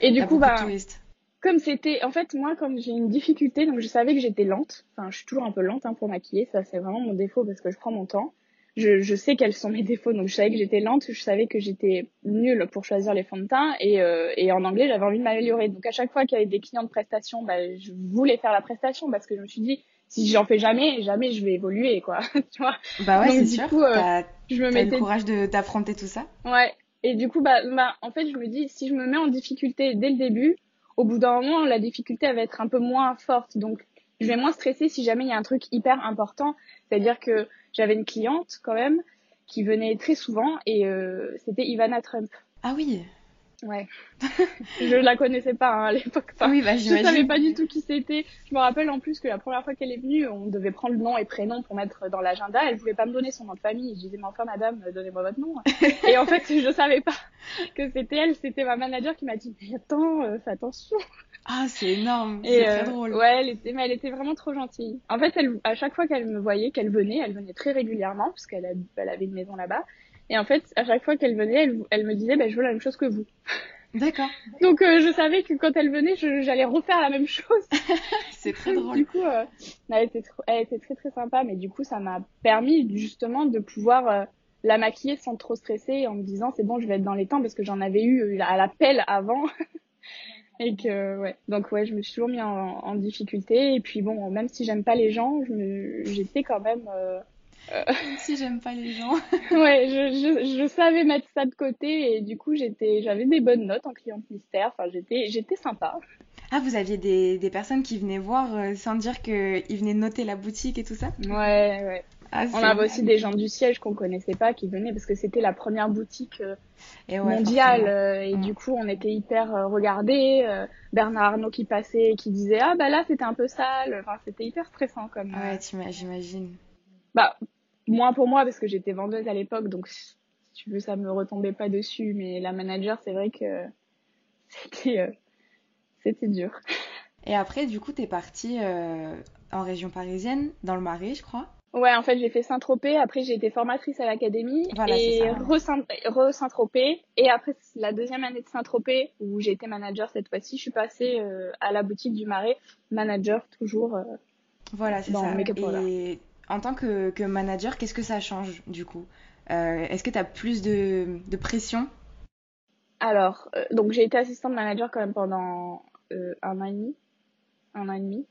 et du coup bah comme c'était, en fait, moi, comme j'ai une difficulté, donc je savais que j'étais lente. Enfin, je suis toujours un peu lente hein, pour maquiller. Ça, c'est vraiment mon défaut parce que je prends mon temps je, je, sais quels sont mes défauts, donc je savais que j'étais lente, je savais que j'étais nulle pour choisir les fonds de teint, et, euh, et en anglais j'avais envie de m'améliorer. Donc à chaque fois qu'il y avait des clients de prestation, bah, je voulais faire la prestation parce que je me suis dit si j'en fais jamais, jamais je vais évoluer, quoi. (laughs) tu vois?
Bah ouais, c'est sûr. Coup, euh, je me mettais le courage d'affronter tout ça.
Ouais. Et du coup, bah, bah, en fait, je me dis si je me mets en difficulté dès le début, au bout d'un moment, la difficulté elle va être un peu moins forte. Donc je vais moins stresser si jamais il y a un truc hyper important. C'est-à-dire que j'avais une cliente quand même qui venait très souvent et euh, c'était Ivana Trump.
Ah oui.
Ouais. (laughs) je la connaissais pas hein, à l'époque.
oui, bah,
je savais pas du tout qui c'était. Je me rappelle en plus que la première fois qu'elle est venue, on devait prendre le nom et prénom pour mettre dans l'agenda. Elle voulait pas me donner son nom de famille. Je disais mais enfin madame, donnez-moi votre nom. (laughs) et en fait, je savais pas que c'était elle. C'était ma manager qui m'a dit mais attends, euh, fais attention.
Ah, c'est énorme, c'est très
euh,
drôle.
Ouais, elle était, mais elle était vraiment trop gentille. En fait, elle, à chaque fois qu'elle me voyait, qu'elle venait, elle venait très régulièrement parce qu'elle elle avait une maison là-bas. Et en fait, à chaque fois qu'elle venait, elle, elle me disait, bah, je veux la même chose que vous.
D'accord. (laughs)
Donc euh, je savais que quand elle venait, j'allais refaire la même chose. (laughs)
c'est très drôle.
Du coup, euh, elle, était elle était très très sympa, mais du coup, ça m'a permis justement de pouvoir la maquiller sans trop stresser en me disant c'est bon, je vais être dans les temps parce que j'en avais eu à la pelle avant. (laughs) Et que, ouais. Donc, ouais, je me suis toujours mis en, en difficulté. Et puis, bon, même si j'aime pas les gens, j'étais quand même. Euh,
euh... si j'aime pas les gens. (laughs)
ouais, je, je, je, savais mettre ça de côté. Et du coup, j'étais, j'avais des bonnes notes en cliente mystère. Enfin, j'étais, j'étais sympa.
Ah, vous aviez des, des personnes qui venaient voir euh, sans dire qu'ils venaient noter la boutique et tout ça?
Ouais, ouais. Ah, on avait aussi des gens du siège qu'on connaissait pas qui venaient parce que c'était la première boutique et mondiale et mm. du coup on était hyper regardés. Bernard Arnault qui passait et qui disait ah bah là c'était un peu sale. Enfin c'était hyper stressant comme.
Ouais, j'imagine.
Bah moins pour moi parce que j'étais vendeuse à l'époque donc si tu veux ça me retombait pas dessus mais la manager c'est vrai que (laughs) c'était c'était dur.
Et après, du coup, t'es partie euh, en région parisienne, dans le Marais, je crois.
Ouais, en fait, j'ai fait Saint-Tropez. Après, j'ai été formatrice à l'académie et re-Saint-Tropez. Et après, la deuxième année de Saint-Tropez, où j'ai été manager cette fois-ci, je suis passée euh, à la boutique du Marais, manager toujours. Euh,
voilà, c'est ça. Et en tant que, que manager, qu'est-ce que ça change du coup? Est-ce que tu as plus de, de pression?
Alors, donc j'ai été assistante manager quand même pendant un an et demi un an et demi.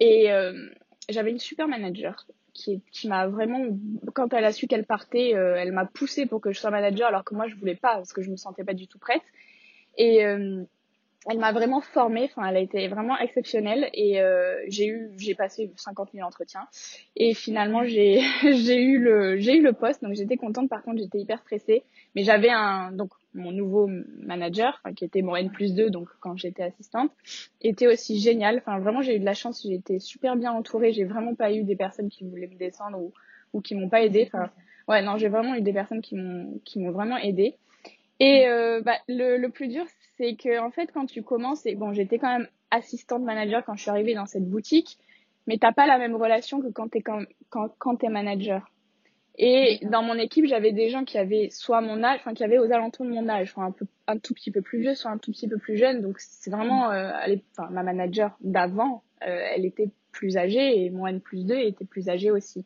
Et euh, j'avais une super manager qui, qui m'a vraiment, quand elle a su qu'elle partait, euh, elle m'a poussée pour que je sois manager alors que moi je voulais pas parce que je me sentais pas du tout prête. Et euh, elle m'a vraiment formée, enfin elle a été vraiment exceptionnelle et euh, j'ai eu j'ai passé 50 000 entretiens et finalement j'ai (laughs) j'ai eu le j'ai eu le poste donc j'étais contente. Par contre j'étais hyper stressée mais j'avais un donc mon nouveau manager qui était mon N plus 2 donc quand j'étais assistante était aussi génial. Enfin vraiment j'ai eu de la chance j'ai été super bien entourée. J'ai vraiment pas eu des personnes qui voulaient me descendre ou ou qui m'ont pas aidé enfin ouais non j'ai vraiment eu des personnes qui m'ont qui m'ont vraiment aidé et euh, bah, le, le plus dur c'est que en fait quand tu commences et bon j'étais quand même assistante manager quand je suis arrivée dans cette boutique mais t'as pas la même relation que quand t'es quand quand, quand t'es manager. Et dans mon équipe j'avais des gens qui avaient soit mon âge enfin qui avaient aux alentours de mon âge soit un peu un tout petit peu plus vieux soit un tout petit peu plus jeune. Donc c'est vraiment euh, enfin ma manager d'avant euh, elle était plus âgée et mon N plus 2 était plus âgée aussi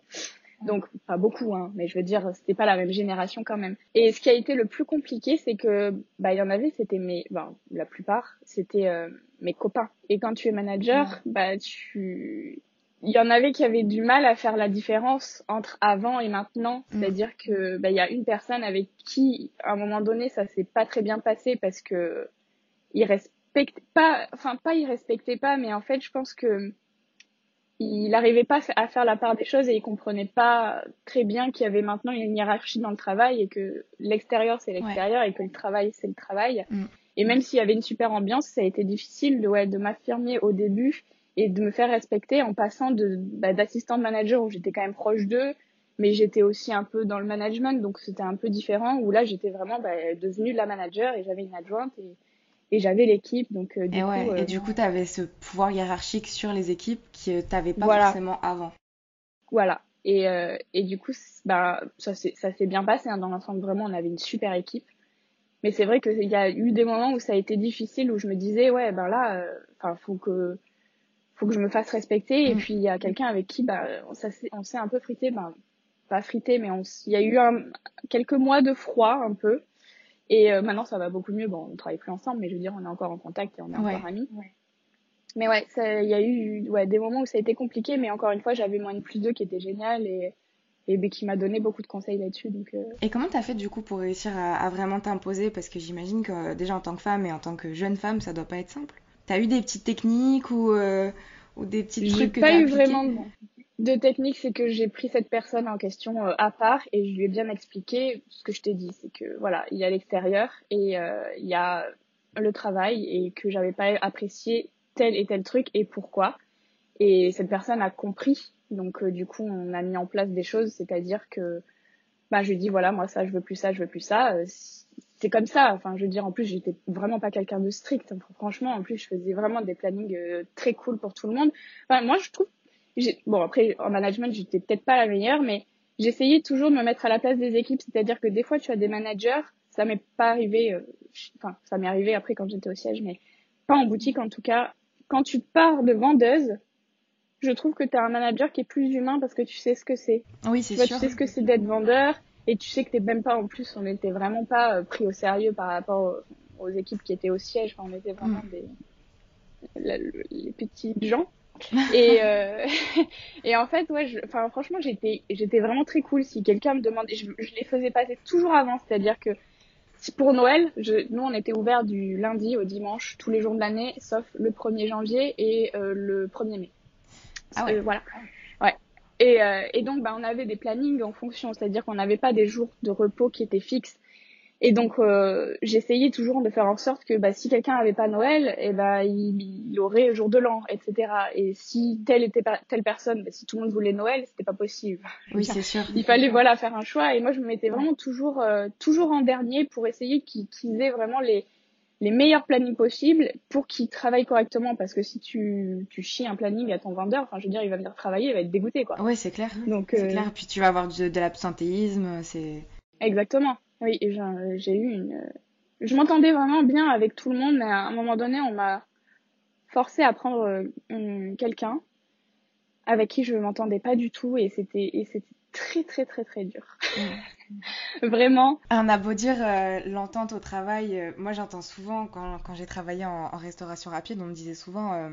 donc pas beaucoup, hein, mais je veux dire, c'était pas la même génération quand même. Et ce qui a été le plus compliqué, c'est que bah il y en avait, c'était mes, ben, la plupart, c'était euh, mes copains. Et quand tu es manager, bah tu, il y en avait qui avaient du mal à faire la différence entre avant et maintenant. C'est-à-dire que bah il y a une personne avec qui, à un moment donné, ça s'est pas très bien passé parce que il respecte pas, enfin pas il respectait pas, mais en fait je pense que il n'arrivait pas à faire la part des choses et il comprenait pas très bien qu'il y avait maintenant une hiérarchie dans le travail et que l'extérieur c'est l'extérieur et que le travail c'est le travail. Mm. Et même s'il y avait une super ambiance, ça a été difficile de, ouais, de m'affirmer au début et de me faire respecter en passant de bah, d'assistant manager où j'étais quand même proche d'eux, mais j'étais aussi un peu dans le management donc c'était un peu différent où là j'étais vraiment bah, devenue la manager et j'avais une adjointe et et j'avais l'équipe donc
euh,
du et,
coup, et du coup tu avais ce pouvoir hiérarchique sur les équipes qui euh, t'avais pas forcément avant.
Voilà. Et, euh, et du coup bah ça s'est ça s'est bien passé hein, dans l'ensemble vraiment on avait une super équipe. Mais c'est vrai qu'il y a eu des moments où ça a été difficile où je me disais ouais ben là enfin faut que faut que je me fasse respecter. Et mm. puis il y a quelqu'un avec qui bah ça on s'est un peu frité ben pas frité mais il y a eu un, quelques mois de froid un peu et euh, maintenant, ça va beaucoup mieux. Bon, on travaille plus ensemble, mais je veux dire, on est encore en contact et on est encore amis. Mais ouais, il y a eu ouais, des moments où ça a été compliqué, mais encore une fois, j'avais moins de plus deux qui était génial et, et ben, qui m'a donné beaucoup de conseils là-dessus. Donc, euh...
Et comment t'as fait du coup pour réussir à, à vraiment t'imposer? Parce que j'imagine que déjà en tant que femme et en tant que jeune femme, ça doit pas être simple. T'as eu des petites techniques ou, euh, ou des petits trucs que
t'as pas eu vraiment de technique, c'est que j'ai pris cette personne en question euh, à part et je lui ai bien expliqué ce que je t'ai dit, c'est que voilà, il y a l'extérieur et euh, il y a le travail et que j'avais pas apprécié tel et tel truc et pourquoi. Et cette personne a compris, donc euh, du coup on a mis en place des choses, c'est-à-dire que bah je lui dis voilà moi ça je veux plus ça, je veux plus ça. C'est comme ça. Enfin je veux dire en plus j'étais vraiment pas quelqu'un de strict. franchement en plus je faisais vraiment des plannings très cool pour tout le monde. Enfin moi je trouve bon après en management j'étais peut-être pas la meilleure mais j'essayais toujours de me mettre à la place des équipes. C'est-à-dire que des fois tu as des managers ça m'est pas arrivé euh, enfin ça m'est arrivé après quand j'étais au siège mais pas en boutique en tout cas. Quand tu pars de vendeuse je trouve que tu as un manager qui est plus humain parce que tu sais ce que c'est.
Oui c'est sûr
tu sais ce que c'est d'être vendeur et tu sais que t'es même pas en plus on n'était vraiment pas euh, pris au sérieux par rapport aux, équipes qui étaient au siège. Enfin, on était vraiment mm. des les petits gens et euh, (laughs) et en fait ouais enfin franchement j'étais j'étais vraiment très cool si quelqu'un me demandait je, je, les faisais passer toujours avant c'est-à-dire que pour Noël je, nous on était ouvert du lundi au dimanche tous les jours de l'année sauf le 1er janvier et euh, le 1er mai
ah ouais.
Euh, voilà ouais Et, euh, et donc, bah, on avait des plannings en fonction, c'est-à-dire qu'on n'avait pas des jours de repos qui étaient fixes. Et donc, euh, j'essayais toujours de faire en sorte que bah, si quelqu'un n'avait pas Noël, et eh bah, il, il aurait jour de l'an, etc. Et si telle était telle personne, bah, si tout le monde voulait Noël, c'était pas possible.
Oui, c'est (laughs) sûr.
Il fallait voilà faire un choix. Et moi, je me mettais vraiment toujours, euh, toujours en dernier pour essayer qu'ils aient vraiment les, les meilleurs plannings possibles pour qu'ils travaillent correctement. Parce que si tu, tu chies un planning à ton vendeur, enfin, je veux dire, il va venir travailler, il va être dégoûté, quoi.
Oui, c'est clair. Donc, c'est euh... clair. Puis tu vas avoir de, de l'absentéisme, c'est.
Exactement. Oui, j'ai eu une. Je m'entendais vraiment bien avec tout le monde, mais à un moment donné, on m'a forcé à prendre euh, quelqu'un avec qui je m'entendais pas du tout et c'était et c'était très très très très dur. (laughs) Vraiment.
On a beau dire euh, l'entente au travail, euh, moi j'entends souvent quand, quand j'ai travaillé en, en, restauration rapide, on me disait souvent euh,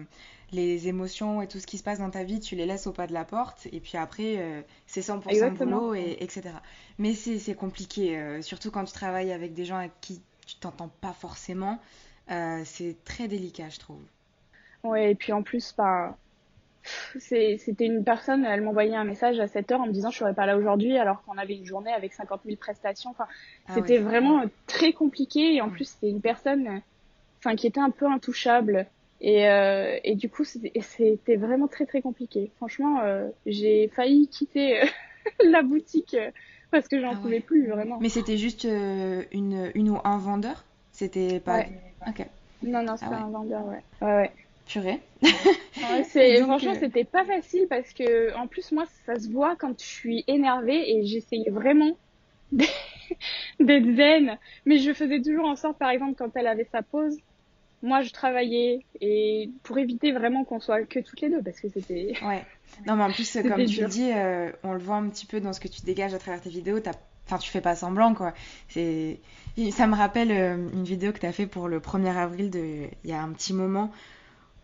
les émotions et tout ce qui se passe dans ta vie, tu les laisses au pas de la porte et puis après euh, c'est 100% Exactement. boulot et etc. Mais c'est compliqué, euh, surtout quand tu travailles avec des gens avec qui tu t'entends pas forcément, euh, c'est très délicat je trouve.
Ouais et puis en plus pas c'était une personne, elle m'envoyait un message à 7 heures en me disant je serais pas là aujourd'hui alors qu'on avait une journée avec 50 000 prestations. Enfin, ah c'était ouais. vraiment très compliqué et en plus c'était une personne, enfin qui était un peu intouchable. Et, euh, et du coup, c'était vraiment très très compliqué. Franchement, euh, j'ai failli quitter euh, (laughs) la boutique parce que j'en ah pouvais ouais. plus vraiment.
Mais c'était juste une, une ou un vendeur? C'était pas.
Ouais.
Ok.
Non, non, c'était ah un vendeur, ouais. Ouais, ouais.
Purée. (laughs)
ouais, franchement, c'était pas facile parce que, en plus, moi, ça se voit quand je suis énervée et j'essayais vraiment (laughs) d'être zen. Mais je faisais toujours en sorte, par exemple, quand elle avait sa pause, moi je travaillais et pour éviter vraiment qu'on soit que toutes les deux parce que c'était
ouais. (laughs) Non mais en plus comme tu le dis euh, on le voit un petit peu dans ce que tu dégages à travers tes vidéos t'as enfin tu fais pas semblant quoi. C'est ça me rappelle euh, une vidéo que tu as fait pour le 1er avril de il y a un petit moment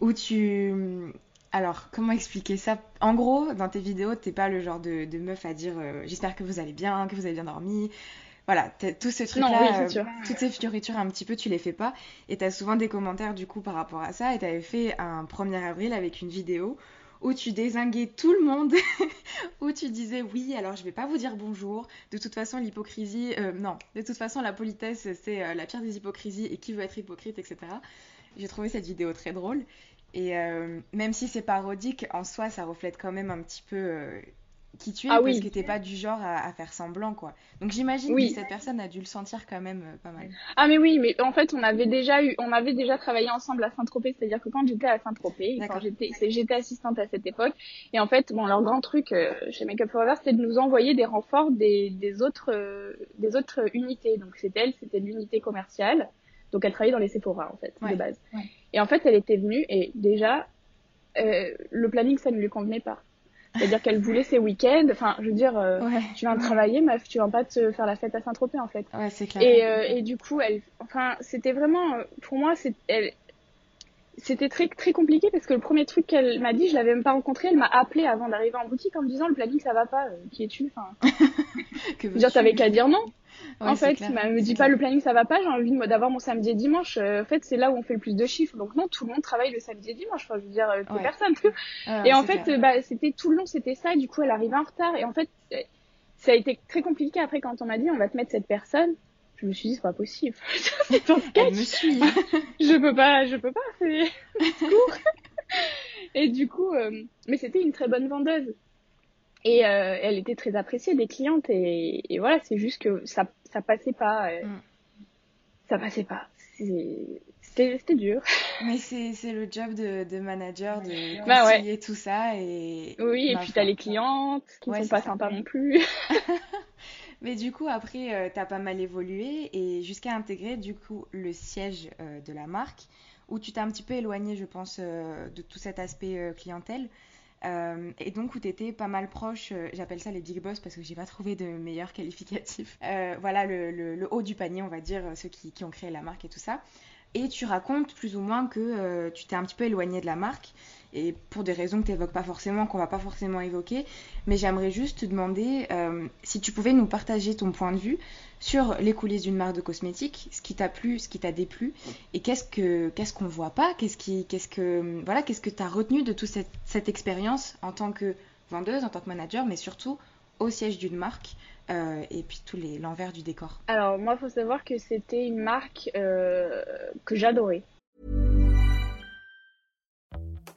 où tu alors, comment expliquer ça? En gros, dans tes vidéos, t'es pas le genre de, de meuf à dire euh, j'espère que vous allez bien, que vous avez bien dormi, voilà, tous ces trucs-là,
oui,
euh, toutes ces fioritures un petit peu, tu les fais pas. Et tu as souvent des commentaires du coup par rapport à ça. Et tu avais fait un 1er avril avec une vidéo où tu désinguais tout le monde, (laughs) où tu disais oui, alors je vais pas vous dire bonjour. De toute façon, l'hypocrisie, euh, non, de toute façon, la politesse, c'est euh, la pire des hypocrisies et qui veut être hypocrite, etc. J'ai trouvé cette vidéo très drôle. Et euh, même si c'est parodique, en soi, ça reflète quand même un petit peu qui tu es
ah,
parce
oui.
que t'es pas du genre à, à, faire semblant quoi. Donc j'imagine
oui.
que cette personne a dû le sentir quand même euh, pas mal.
Ah mais oui, mais en fait on avait déjà eu, on avait déjà travaillé ensemble à Saint-Tropez, c'est-à-dire que quand j'étais à Saint-Tropez, quand j'étais, j'étais assistante à cette époque, et en fait bon leur grand truc euh, chez Make Up Forever c'était de nous envoyer des renforts des, des autres euh, des autres unités. Donc c'était elle, c'était l'unité commerciale, donc elle travaillait dans les Sephora en fait
ouais.
de base.
Ouais.
Et en fait elle était venue et déjà le planning ça ne lui convenait pas. C'est-à-dire qu'elle voulait ses week-ends. Enfin, je veux dire, euh,
ouais.
tu viens de travailler, meuf, tu viens pas te faire la fête à Saint-Tropez, en fait.
Ouais, c'est clair.
Et, euh, et du coup, elle, enfin, c'était vraiment, pour moi, c'est, elle, c'était très très compliqué parce que le premier truc qu'elle m'a dit, je l'avais même pas rencontré. Elle m'a appelé avant d'arriver en boutique en me disant le planning ça va pas. Euh, qui es-tu Enfin, (laughs)
que
veux dire, t'avais qu'à dire non.
Ouais,
en fait, elle me dit pas le planning ça va pas, j'ai envie d'avoir mon samedi et dimanche. Euh, en fait, c'est là où on fait le plus de chiffres. Donc non, tout le monde travaille le samedi et dimanche. Enfin, je veux dire, euh,
ouais.
personne. (laughs) Et en fait, bah, c'était tout le long, c'était ça. Du coup, elle arrivait en retard. Et en fait, ça a été très compliqué après quand on m'a dit on va te mettre cette personne. Je me suis dit c'est pas possible. (laughs) c'est ton sketch.
Elle me suit. (laughs)
je peux pas, je peux pas. C'est court. et du coup, euh, mais c'était une très bonne vendeuse. Et euh, elle était très appréciée des clientes et, et voilà, c'est juste que ça ça passait pas. Euh, mm. Ça passait pas. C'était dur. (laughs)
Mais c'est le job de, de manager de
bah ouais.
tout ça et.
Oui, et puis t'as les clientes qui ouais, sont pas sympas non plus. (laughs) (laughs)
Mais du coup, après, euh, t'as pas mal évolué et jusqu'à intégrer du coup le siège euh, de la marque où tu t'es un petit peu éloigné, je pense, euh, de tout cet aspect euh, clientèle. Euh, et donc où tu étais pas mal proche, euh, j'appelle ça les big boss parce que j'ai pas trouvé de meilleur qualificatif. (laughs) Euh, voilà le, haut du panier, on va dire, ceux qui, qui, ont créé la marque et tout ça. Et tu racontes plus ou moins que tu t'es un petit peu éloigné de la marque et pour des raisons que tu n'évoques pas forcément, qu'on va pas forcément évoquer. Mais j'aimerais juste te demander euh, si tu pouvais nous partager ton point de vue sur les coulisses d'une marque de cosmétiques, ce qui t'a plu, ce qui t'a déplu, et qu'est-ce que qu'est-ce qu'on voit pas, qu'est-ce qui qu'est-ce que voilà, qu'est-ce que tu as retenu de toute cette, cette expérience en tant que vendeuse, en tant que manager, mais surtout au siège d'une marque euh, et puis les l'envers du décor
Alors moi, il faut savoir que c'était une marque euh, que j'adorais.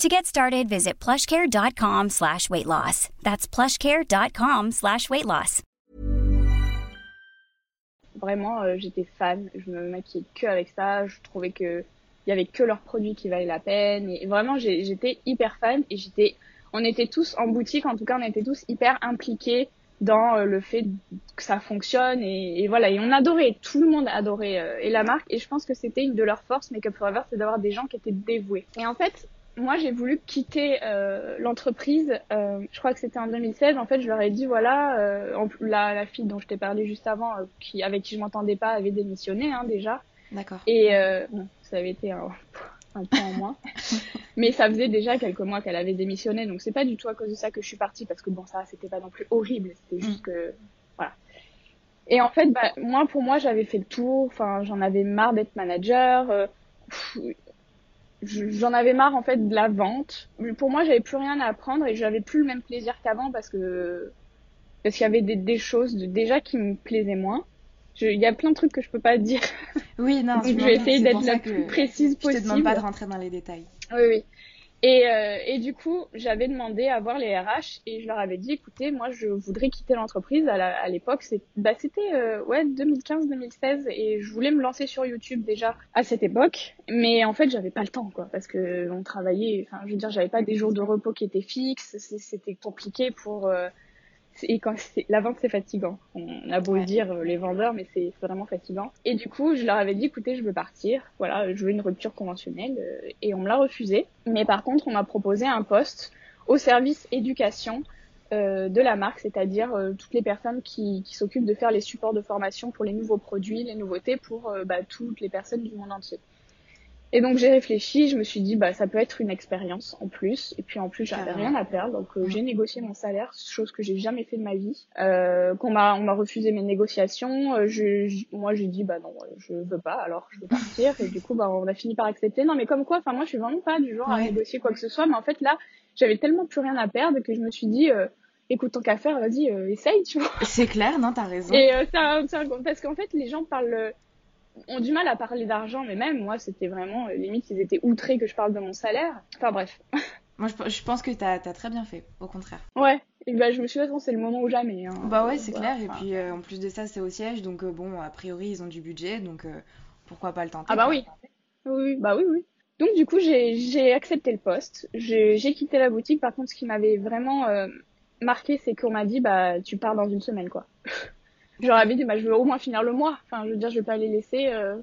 To get started, visit plushcare.com slash weight loss. That's plushcare.com slash weight loss.
Vraiment, euh, j'étais fan. Je me maquillais que avec ça. Je trouvais que il y avait que leurs produits qui valaient la peine. Et vraiment, j'étais hyper fan. Et j'étais, on était tous en boutique, en tout cas, on était tous hyper impliqués dans euh, le fait que ça fonctionne et, voilà et on adorait tout le monde adorait euh, et la marque et je pense que c'était une de leurs forces Make Up Forever c'est d'avoir des gens qui étaient dévoués et en fait moi j'ai voulu quitter euh, l'entreprise euh, je crois que c'était en 2016 en fait je leur ai dit voilà euh, la, la, fille dont je t'ai parlé juste avant qui avec qui je m'entendais pas avait démissionné hein, déjà.
D'accord.
Et bon ça avait été un, un peu en moins. (laughs) Mais ça faisait déjà quelques mois qu'elle avait démissionné. Donc c'est pas du tout à cause de ça que je suis partie parce que bon ça c'était pas non plus horrible. C'était juste que voilà. Et en fait bah, moi pour moi j'avais fait le tour. Enfin j'en avais marre d'être manager j'en avais marre en fait de la vente. Pour moi, j'avais plus rien à apprendre et j'avais plus le même plaisir qu'avant parce que parce qu'il y avait des, des choses de, déjà qui me plaisaient moins. Il y a plein de trucs que je peux pas dire.
Oui, non.
Donc je vais essayer d'être la plus précise possible.
Je te demande pas de rentrer dans les détails.
Oui, oui. Et, euh, et du coup, j'avais demandé à voir les RH et je leur avais dit, écoutez, moi, je voudrais quitter l'entreprise. À l'époque, bah, c'était euh, ouais 2015-2016 et je voulais me lancer sur YouTube déjà à cette époque. Mais en fait, j'avais pas le temps, quoi, parce que on travaillait. Enfin, je veux dire, j'avais pas des jours de repos qui étaient fixes. C'était compliqué pour euh, et quand la vente c'est fatigant. On a beau dire euh, les vendeurs, mais c'est vraiment fatigant. Et du coup, je leur avais dit, écoutez, je veux partir. Voilà, je veux une rupture conventionnelle, euh, et on me l'a refusé. Mais par contre, on m'a proposé un poste au service éducation euh, de la marque, c'est-à-dire toutes les personnes qui, qui s'occupent de faire les supports de formation pour les nouveaux produits, les nouveautés pour bah, toutes les personnes du monde entier. Et donc j'ai réfléchi, je me suis dit bah ça peut être une expérience en plus et puis en plus j'avais rien à perdre donc euh, j'ai négocié mon salaire, chose que j'ai jamais fait de ma vie. Euh, qu'on m'a on m'a refusé mes négociations, euh, je, moi j'ai dit bah non je veux pas alors je veux partir et du coup bah on a fini par accepter. Non mais comme quoi enfin moi je suis vraiment pas du genre à négocier quoi que ce soit mais en fait là j'avais tellement plus rien à perdre que je me suis dit euh, écoute tant qu'à faire vas-y essaye tu vois.
C'est clair non t'as raison.
Et ça, ça, parce qu'en fait les gens parlent ont du mal à parler d'argent, mais même moi, c'était vraiment euh, limite, ils étaient outrés que je parle de mon salaire. Enfin bref. (laughs)
Moi, je, pense que t'as as très bien fait, au contraire.
Ouais, et bah, je me suis dit, c'est le moment ou jamais. Hein.
Bah ouais, c'est clair. Et puis, euh, en plus de ça, c'est au siège, donc euh, bon, a priori, ils ont du budget, donc pourquoi pas le tenter
Ah bah oui. Oui, bah oui, oui. Donc du coup, j'ai accepté le poste. J'ai quitté la boutique. Par contre, ce qui m'avait vraiment marqué, c'est qu'on m'a dit, bah, tu pars dans une semaine, quoi. (laughs) J'aurais dit, bah, je veux au moins finir le mois. Enfin, je veux dire, je vais pas les laisser. Euh,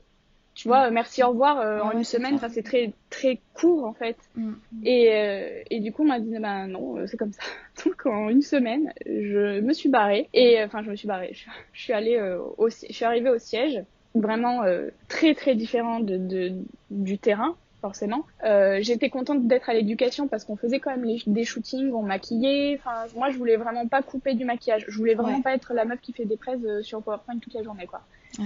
tu vois, merci, au revoir euh, en une semaine. Ça, c'est très très court en fait. Mm. Et, euh, et du coup, on m'a dit, bah non, c'est comme ça. (laughs) Donc en une semaine, je me suis barrée. Et enfin, je me suis barrée. Je, je suis allée au, je suis arrivée au siège, vraiment très très différent de, de du terrain forcément. Euh, j'étais contente d'être à l'éducation parce qu'on faisait quand même des shootings, on maquillait. Enfin, moi, je voulais vraiment pas couper du maquillage. Je voulais vraiment pas être la meuf qui fait des prises euh, sur PowerPoint toute la journée, quoi.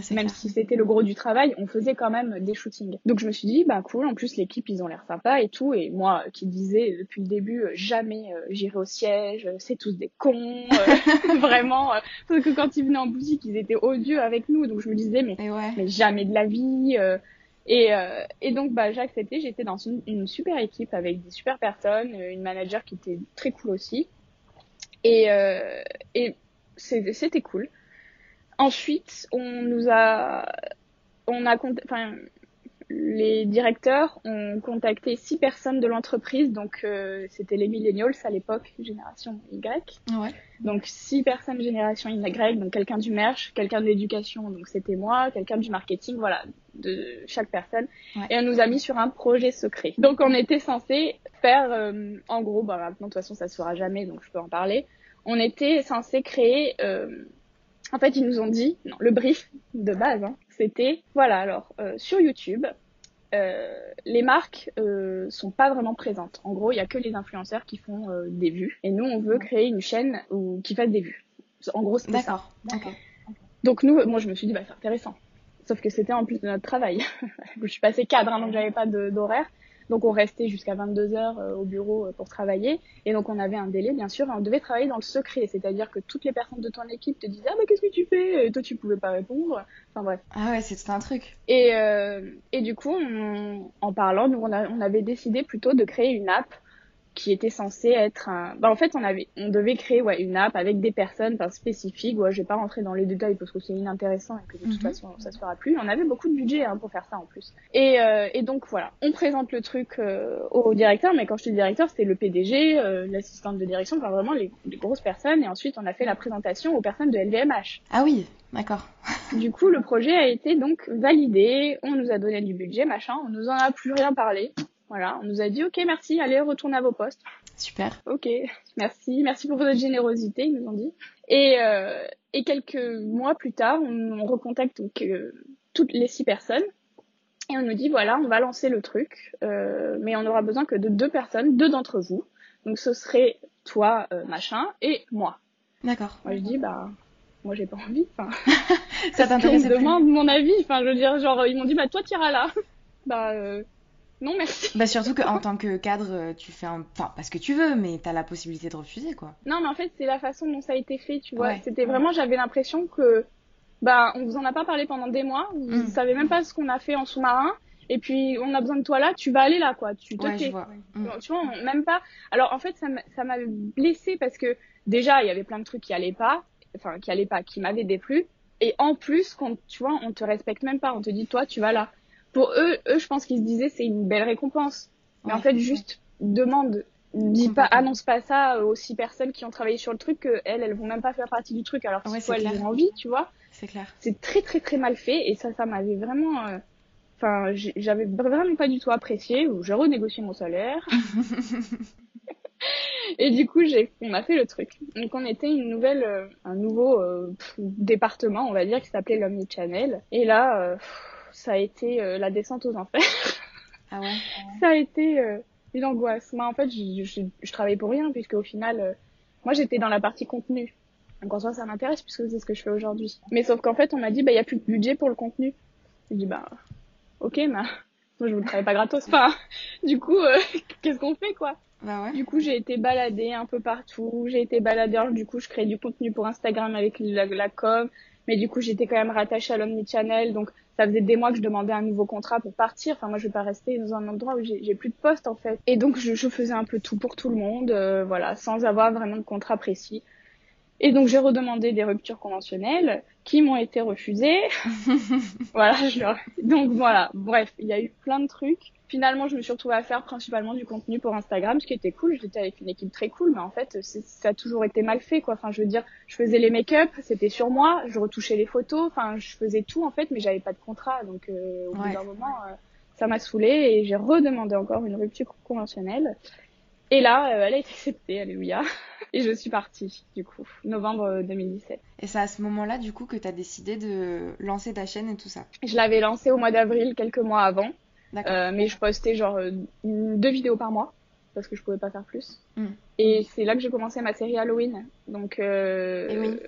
même si c'était le gros du travail, on faisait quand même des shootings. Donc je me suis dit, bah cool, en plus l'équipe, ils ont l'air sympas et tout. Et moi, qui disais depuis le début, euh, jamais j'irai au siège, c'est tous des cons, (laughs) vraiment. parce que quand ils venaient en boutique, ils étaient odieux avec nous. Donc je me disais, mais, mais jamais de la vie. Et, euh, et donc, bah, j'ai accepté. J'étais dans une, une, super équipe avec des super personnes, euh, une manager qui était très cool aussi. Et, euh, et c'était cool. Ensuite, on nous a, on a, enfin, les directeurs ont contacté six personnes de l'entreprise, donc euh, c'était les millennials à l'époque, génération Y. Ouais. Donc six personnes génération Y, donc quelqu'un du merch, quelqu'un de l'éducation, donc c'était moi, quelqu'un du marketing, voilà, de chaque personne. Et on nous a mis sur un projet secret. Donc on était censé faire, euh, en gros, bah maintenant de toute façon ça se fera jamais, donc je peux en parler. On était censé créer euh, en fait, ils nous ont dit, non, le brief de base, hein, c'était, voilà, alors, euh, sur YouTube, euh, les marques euh, sont pas vraiment présentes. En gros, il y a que les influenceurs qui font euh, des vues. Et nous, on veut créer une chaîne où, qui fasse des vues. En gros, c'est ça. D'accord. Donc nous, moi, je me suis dit, bah, c'est intéressant. Sauf que c'était en plus de notre travail. (laughs) je suis passée cadre, hein, donc j'avais pas d'horaire. Donc on restait jusqu'à 22 heures euh, au bureau euh, pour travailler. Et donc on avait un délai, bien sûr, on devait travailler dans le secret. C'est-à-dire que toutes les personnes de ton équipe te disaient Ah, mais qu'est-ce que tu fais? Et toi, tu pouvais pas répondre. Enfin bref.
Ah ouais, c'est un truc.
Et, euh, et du coup, en parlant, nous, on, on avait décidé plutôt de créer une app qui était censé être un... Bah, en fait, on avait, on devait créer ouais, une app avec des personnes spécifiques. Ouais, je vais pas rentrer dans les détails parce que c'est inintéressant et que de toute mhm. façon, ça se fera plus. On avait beaucoup de budget hein, pour faire ça en plus. Et, euh, et donc voilà, on présente le truc euh, au directeur, mais quand je dis directeur, c'était le PDG, euh, l'assistante de direction, enfin vraiment les, les, grosses personnes. Et ensuite, on a fait la présentation aux personnes de LVMH.
Ah oui, d'accord. (laughs)
du coup, le projet a été donc validé. On nous a donné du budget, machin. On nous en a plus rien parlé. Voilà, on nous a dit ok merci, allez retournez à vos postes.
Super.
Ok, merci, merci pour votre générosité, ils nous ont dit. Et, euh, et quelques mois plus tard, on, recontacte donc euh, toutes les six personnes et on nous dit voilà, on va lancer le truc, euh, mais on aura besoin que de deux personnes, deux d'entre vous. Donc ce serait toi, euh, machin, et moi.
D'accord.
Moi je dis bah moi j'ai pas envie. Enfin, (laughs)
ça t'intéresse
me demande mon avis. Enfin je veux dire genre ils m'ont dit bah toi t'iras là. bah euh, non, merci.
Bah surtout qu'en tant que cadre, euh, tu fais un... Enfin, parce que tu veux, mais t'as la possibilité de refuser, quoi.
Non, mais en fait, c'est la façon dont ça a été fait, tu vois. C'était vraiment, j'avais l'impression que... Bah, on vous en a pas parlé pendant des mois. Vous mm. savez même pas ce qu'on a fait en sous-marin. Et puis, on a besoin de toi là, tu vas aller là, quoi. Tu te
ouais, je vois.
Tu vois, même pas... Alors, en fait, ça m'a blessé parce que, déjà, il y avait plein de trucs qui allaient pas. Enfin, qui allaient pas, qui m'avaient déplu. Et en plus, quand, tu vois, on te respecte même pas. On te dit, toi, tu vas là pour eux, eux, je pense qu'ils se disaient c'est une belle récompense. Mais en fait, juste demande, dis pas, annonce pas ça aux six personnes qui ont travaillé sur le truc que elles, elles vont même pas faire partie du truc alors que ouais, elles ont envie, tu vois.
C'est clair.
C'est très très très mal fait et ça, ça m'avait vraiment, euh, enfin, j'avais vraiment pas du tout apprécié ou j'ai renégocié mon salaire. (laughs) et du coup, j'ai, on a fait le truc. Donc, on était une nouvelle, euh, un nouveau euh, département, on va dire, qui s'appelait l'Omnichannel. Et là, ça a été euh, la descente aux enfers.
Ah ouais. (laughs)
ça a été euh, une angoisse. Moi, en fait, je, je, je travaillais pour rien, puisque au final, euh, moi, j'étais dans la partie contenu. Donc en soi, ça m'intéresse, puisque c'est ce que je fais aujourd'hui. Mais sauf qu'en fait, on m'a dit, bah, il y a plus de budget pour le contenu. J'ai dit, bah, ok, mais (laughs) moi, je vous le travaille pas gratos. (laughs) Enfin, du coup, qu'est-ce qu'on fait, quoi?
Bah ouais.
Du coup, j'ai été baladée un peu partout. J'ai été baladée. du coup, je crée du contenu pour Instagram avec la, la com. Mais du coup, j'étais quand même rattachée à l'Omnichannel. Donc, ça faisait des mois que je demandais un nouveau contrat pour partir. Enfin, moi, je vais pas rester dans un endroit où j'ai plus de poste, en fait. Et donc, je, faisais un peu tout pour tout le monde, euh, voilà, sans avoir vraiment de contrat précis. Et donc j'ai redemandé des ruptures conventionnelles qui m'ont été refusées. (laughs) voilà, je leur... donc voilà, bref, il y a eu plein de trucs. Finalement, je me suis retrouvée à faire principalement du contenu pour Instagram, ce qui était cool. J'étais avec une équipe très cool, mais en fait, ça a toujours été mal fait, quoi. Enfin, je veux dire, je faisais les make-up, c'était sur moi, je retouchais les photos, enfin, je faisais tout en fait, mais j'avais pas de contrat, donc euh, au bout d'un moment, euh, ça m'a saoulée et j'ai redemandé encore une rupture conventionnelle. Et là, euh, elle a été acceptée, alléluia. (laughs) Et je suis partie, du coup, novembre 2017.
Et c'est à ce moment-là, du coup, que tu as décidé de lancer ta chaîne et tout ça
Je l'avais lancée au mois d'avril, quelques mois avant. Euh, mais je postais genre euh, deux vidéos par mois, parce que je pouvais pas faire plus. Hmm. Et c'est là que j'ai commencé ma série Halloween. Donc, euh,
et oui.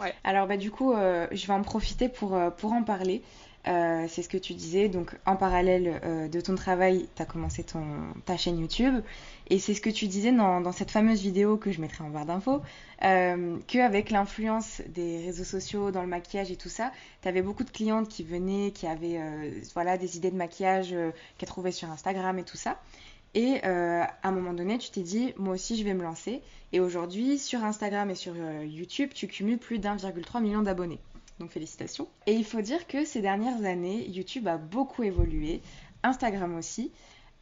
ouais. Alors, bah, du coup, je vais en profiter pour, pour en parler. Euh, c'est ce que tu disais. Donc, en parallèle euh, de ton travail, tu as commencé ton, ta chaîne YouTube. Et c'est ce que tu disais dans, cette fameuse vidéo que je mettrai en barre d'infos, euh, qu'avec l'influence des réseaux sociaux dans le maquillage et tout ça, tu avais beaucoup de clientes qui venaient, qui avaient voilà, des idées de maquillage qu'elles trouvaient sur Instagram et tout ça. Et à un moment donné, tu t'es dit, moi aussi, je vais me lancer. Et aujourd'hui, sur Instagram et sur YouTube, tu cumules plus d'1,3 million d'abonnés donc félicitations. Et il faut dire que ces dernières années, YouTube a beaucoup évolué, Instagram aussi.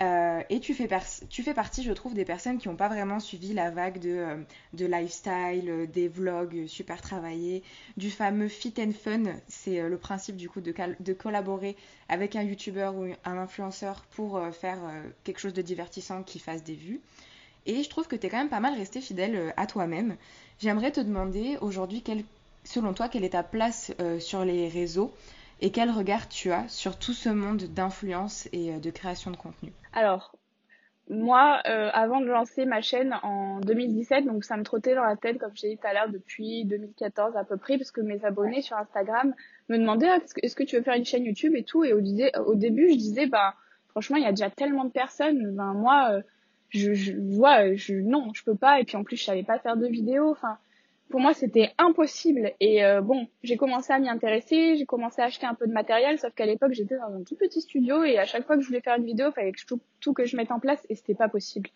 Euh, et tu fais, tu fais partie, je trouve, des personnes qui n'ont pas vraiment suivi la vague de, euh, de lifestyle, euh, des vlogs super travaillés, du fameux fit and fun. C'est le principe du coup de, de, collaborer avec un YouTuber ou un influenceur pour faire quelque chose de divertissant qui fasse des vues. Et je trouve que tu es quand même pas mal resté fidèle à toi-même. J'aimerais te demander aujourd'hui quel selon toi, quelle est ta place euh, sur les réseaux et quel regard tu as sur tout ce monde d'influence et euh, de création de contenu?
Alors, moi, euh, avant de lancer ma chaîne en 2017, donc ça me trottait dans la tête, comme j'ai dit tout à l'heure, depuis 2014 à peu près, parce que mes abonnés sur Instagram me demandaient ah, est-ce que tu veux faire une chaîne YouTube et tout. Et au, début, je disais bah franchement, il y a déjà tellement de personnes. Ben moi, je, je vois, je non, je peux pas. Et puis en plus, je savais pas faire de vidéos. Enfin, pour moi c'était impossible. Et euh, bon j'ai commencé à m'y intéresser j'ai commencé à acheter un peu de matériel sauf qu'à l'époque j'étais dans un tout petit studio et à chaque fois que je voulais faire une vidéo il fallait que tout, tout que je mette en place et c'était pas possible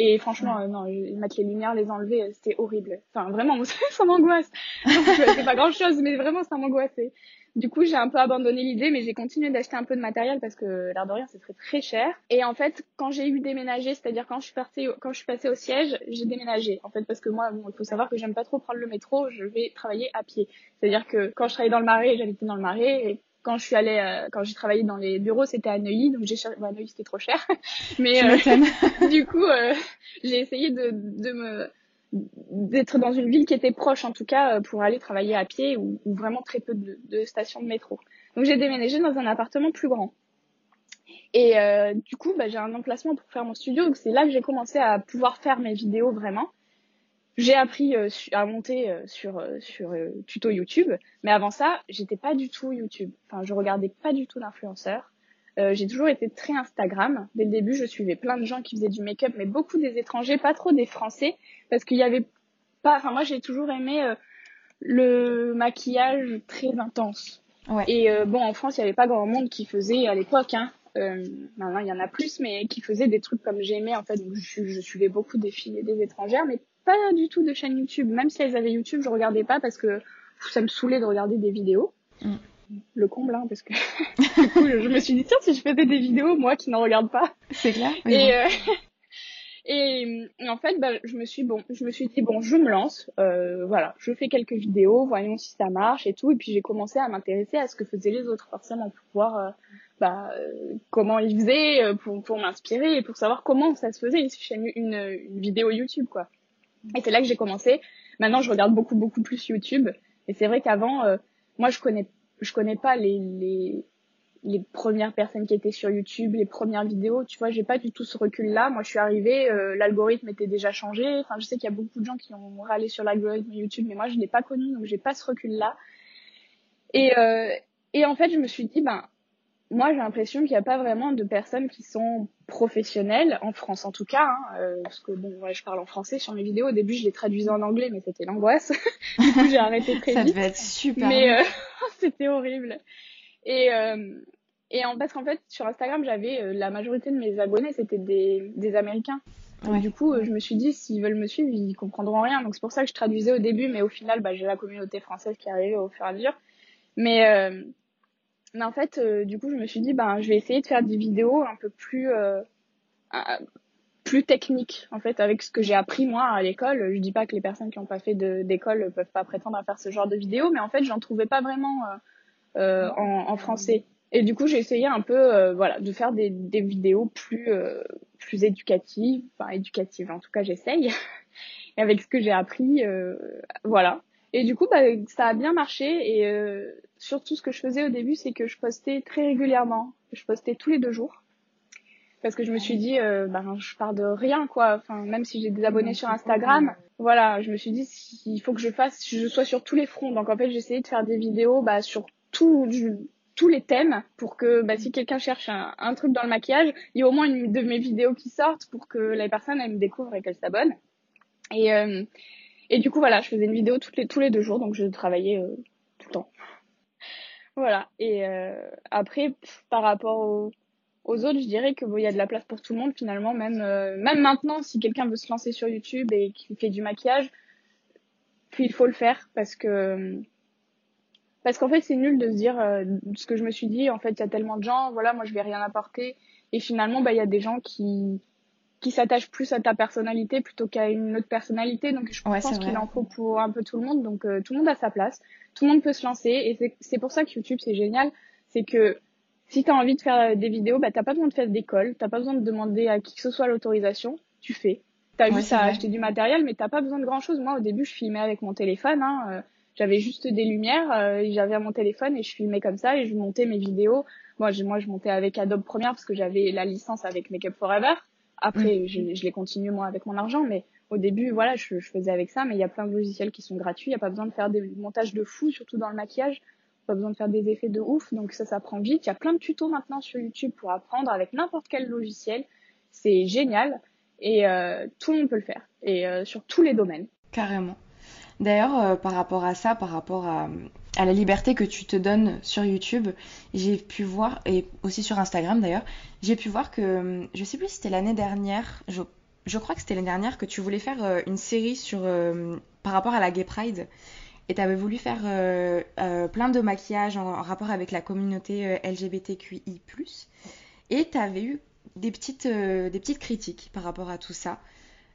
et franchement euh, non mettre les lumières les enlever euh, c'était horrible enfin vraiment (laughs) ça m'angoisse c'est pas grand chose mais vraiment ça m'angoissait du coup, j'ai un peu abandonné l'idée, mais j'ai continué d'acheter un peu de matériel parce que l'air de rien, c'est très très cher. Et en fait, quand j'ai eu déménagé, c'est-à-dire quand je suis partie, quand je suis passée au siège, j'ai déménagé. En fait, parce que moi, bon, il faut savoir que j'aime pas trop prendre le métro, je vais travailler à pied. C'est-à-dire que quand je travaillais dans le Marais, j'habitais dans le Marais, et quand je suis allée, euh, quand j'ai travaillé dans les bureaux, c'était à Neuilly, donc j'ai cherché, bah, Neuilly c'était trop cher, (laughs) mais euh, (laughs) du coup, euh, j'ai essayé de, de me d'être dans une ville qui était proche en tout cas euh, pour aller travailler à pied ou, vraiment très peu de, stations de métro. Donc j'ai déménagé dans un appartement plus grand. Et euh, du coup, bah, j'ai un emplacement pour faire mon studio. Donc c'est là que j'ai commencé à pouvoir faire mes vidéos vraiment. J'ai appris euh, à monter sur sur tuto YouTube, mais avant ça, j'étais pas du tout YouTube. Enfin, je regardais pas du tout d'influenceurs. j'ai toujours été très Instagram. Dès le début, je suivais plein de gens qui faisaient du make-up, mais beaucoup des étrangers, pas trop des Français, parce qu'il y avait pas. Enfin, moi, j'ai toujours aimé euh, le maquillage très intense. Ouais. Et euh, bon, en France, il y avait pas grand monde qui faisait à l'époque. Hein. Euh, maintenant, il y en a plus, mais qui faisait des trucs comme j'aimais en fait. Donc, je, je, suivais beaucoup des filles et des étrangères, mais pas du tout de chaîne YouTube. Même si elles avaient YouTube, je regardais pas parce que ça me saulait de regarder des vidéos. Mm. Le comble, hein, parce que (laughs) du coup, je me suis dit tiens, si je faisais des vidéos, moi qui n'en regarde pas.
C'est clair.
Et, euh, (laughs) et, en fait, bah, je me suis bon, je me suis dit bon, je me lance, euh, voilà, je fais quelques vidéos, voyons si ça marche et tout. Et puis j'ai commencé à m'intéresser à ce que faisaient les autres, forcément, pour voir euh, bah, comment ils faisaient, pour, pour m'inspirer et pour savoir comment ça se faisait une, une, une vidéo YouTube, quoi. Et c'est là que j'ai commencé. Maintenant, je regarde beaucoup, beaucoup plus YouTube. Et c'est vrai qu'avant, moi, je connais, je connais pas les, les les premières personnes qui étaient sur YouTube, les premières vidéos, tu vois, j'ai pas du tout ce recul-là. Moi, je suis arrivée, euh, l'algorithme était déjà changé. Enfin, je sais qu'il y a beaucoup de gens qui ont râlé sur l'algorithme YouTube, mais moi, je l'ai pas connu, donc j'ai pas ce recul-là. Et euh, et en fait, je me suis dit, ben, moi, j'ai l'impression qu'il n'y a pas vraiment de personnes qui sont professionnelles en France, en tout cas, hein, euh, parce que bon, ouais, je parle en français sur mes vidéos. Au début, je les traduisais en anglais, mais c'était l'angoisse. (laughs) du coup, j'ai arrêté très
Ça
vite.
Ça devait être super.
Mais euh, (laughs) c'était horrible. Et, euh, et en, parce qu'en fait, sur Instagram, j'avais euh, la majorité de mes abonnés, c'était des, des Américains. du coup, je me suis dit, s'ils veulent me suivre, ils comprendront rien. Donc c'est pour ça que je traduisais au début, mais au final, bah, j'ai la communauté française qui est arrivée au fur et à mesure. Mais, euh, mais en fait, euh, du coup, je me suis dit, ben, je vais essayer de faire des vidéos un peu plus, euh, plus techniques, en fait, avec ce que j'ai appris moi à l'école. Je dis pas que les personnes qui n'ont pas fait d'école peuvent pas prétendre à faire ce genre de vidéos, mais en fait, j'en trouvais pas vraiment en, en français. Et du coup, j'ai essayé un peu, euh, voilà, de faire des, des vidéos plus, euh, plus éducatives, enfin éducatives. En tout cas, j'essaye. (laughs) et avec ce que j'ai appris, euh, voilà. Et du coup, bah, ça a bien marché. Et surtout, ce que je faisais au début, c'est que je postais très régulièrement. Je postais tous les deux jours. Parce que je me suis dit, bah, je pars de rien, quoi. Enfin, même si j'ai des abonnés sur Instagram, voilà, je me suis dit, il faut que je fasse, je sois sur tous les fronts. Donc en fait, essayé de faire des vidéos, bah, sur tout, tous les thèmes pour que bah, si quelqu'un cherche un, truc dans le maquillage, il y a au moins une de mes vidéos qui sortent pour que la personne elle me découvre et qu'elle s'abonne. Et, euh, et du coup voilà, je faisais une vidéo les, tous les deux jours, donc je travaillais euh, tout le temps. Voilà. Et euh, après, par rapport aux, autres, je dirais que il y a de la place pour tout le monde finalement, même même maintenant, si quelqu'un veut se lancer sur YouTube et qui fait du maquillage, puis il faut le faire parce que parce qu'en fait, c'est nul de se dire euh, ce que je me suis dit. En fait, il y a tellement de gens, voilà, moi je vais rien apporter. Et finalement, bah, il y a des gens qui qui s'attachent plus à ta personnalité plutôt qu'à une autre personnalité. Donc, je pense qu'il en faut pour un peu tout le monde. Donc, euh, tout le monde a sa place. Tout le monde peut se lancer. Et c'est pour ça que YouTube, c'est génial. C'est que si tu as envie de faire des vidéos, bah, t'as pas besoin de faire d'école. T'as pas besoin de demander à qui que ce soit l'autorisation. Tu fais. T'as as juste à acheter du matériel, mais t'as pas besoin de grand chose. Moi, au début, je filmais avec mon téléphone. Hein, euh, j'avais juste des lumières, euh, j'avais mon téléphone et je filmais comme ça et je montais mes vidéos. Moi, je, moi, je montais avec Adobe Premiere parce que j'avais la licence avec Makeup Forever. Après, mm. je, je l'ai continué moi avec mon argent, mais au début, voilà, je, je faisais avec ça. Mais il y a plein de logiciels qui sont gratuits. Il n'y a pas besoin de faire des montages de fou, surtout dans le maquillage. Pas besoin de faire des effets de ouf, donc ça, ça prend vite. Il y a plein de tutos maintenant sur YouTube pour apprendre avec n'importe quel logiciel. C'est génial et euh, tout le monde peut le faire et euh, sur tous les domaines.
Carrément. D'ailleurs, euh, par rapport à ça, par rapport à, la liberté que tu te donnes sur YouTube, j'ai pu voir, et aussi sur Instagram d'ailleurs, j'ai pu voir que, je sais plus si c'était l'année dernière, je, crois que c'était l'année dernière, que tu voulais faire euh, une série sur, euh, par rapport à la Gay Pride. Et tu avais voulu faire plein de maquillages en, rapport avec la communauté LGBTQI. Et tu avais eu des petites critiques par rapport à tout ça.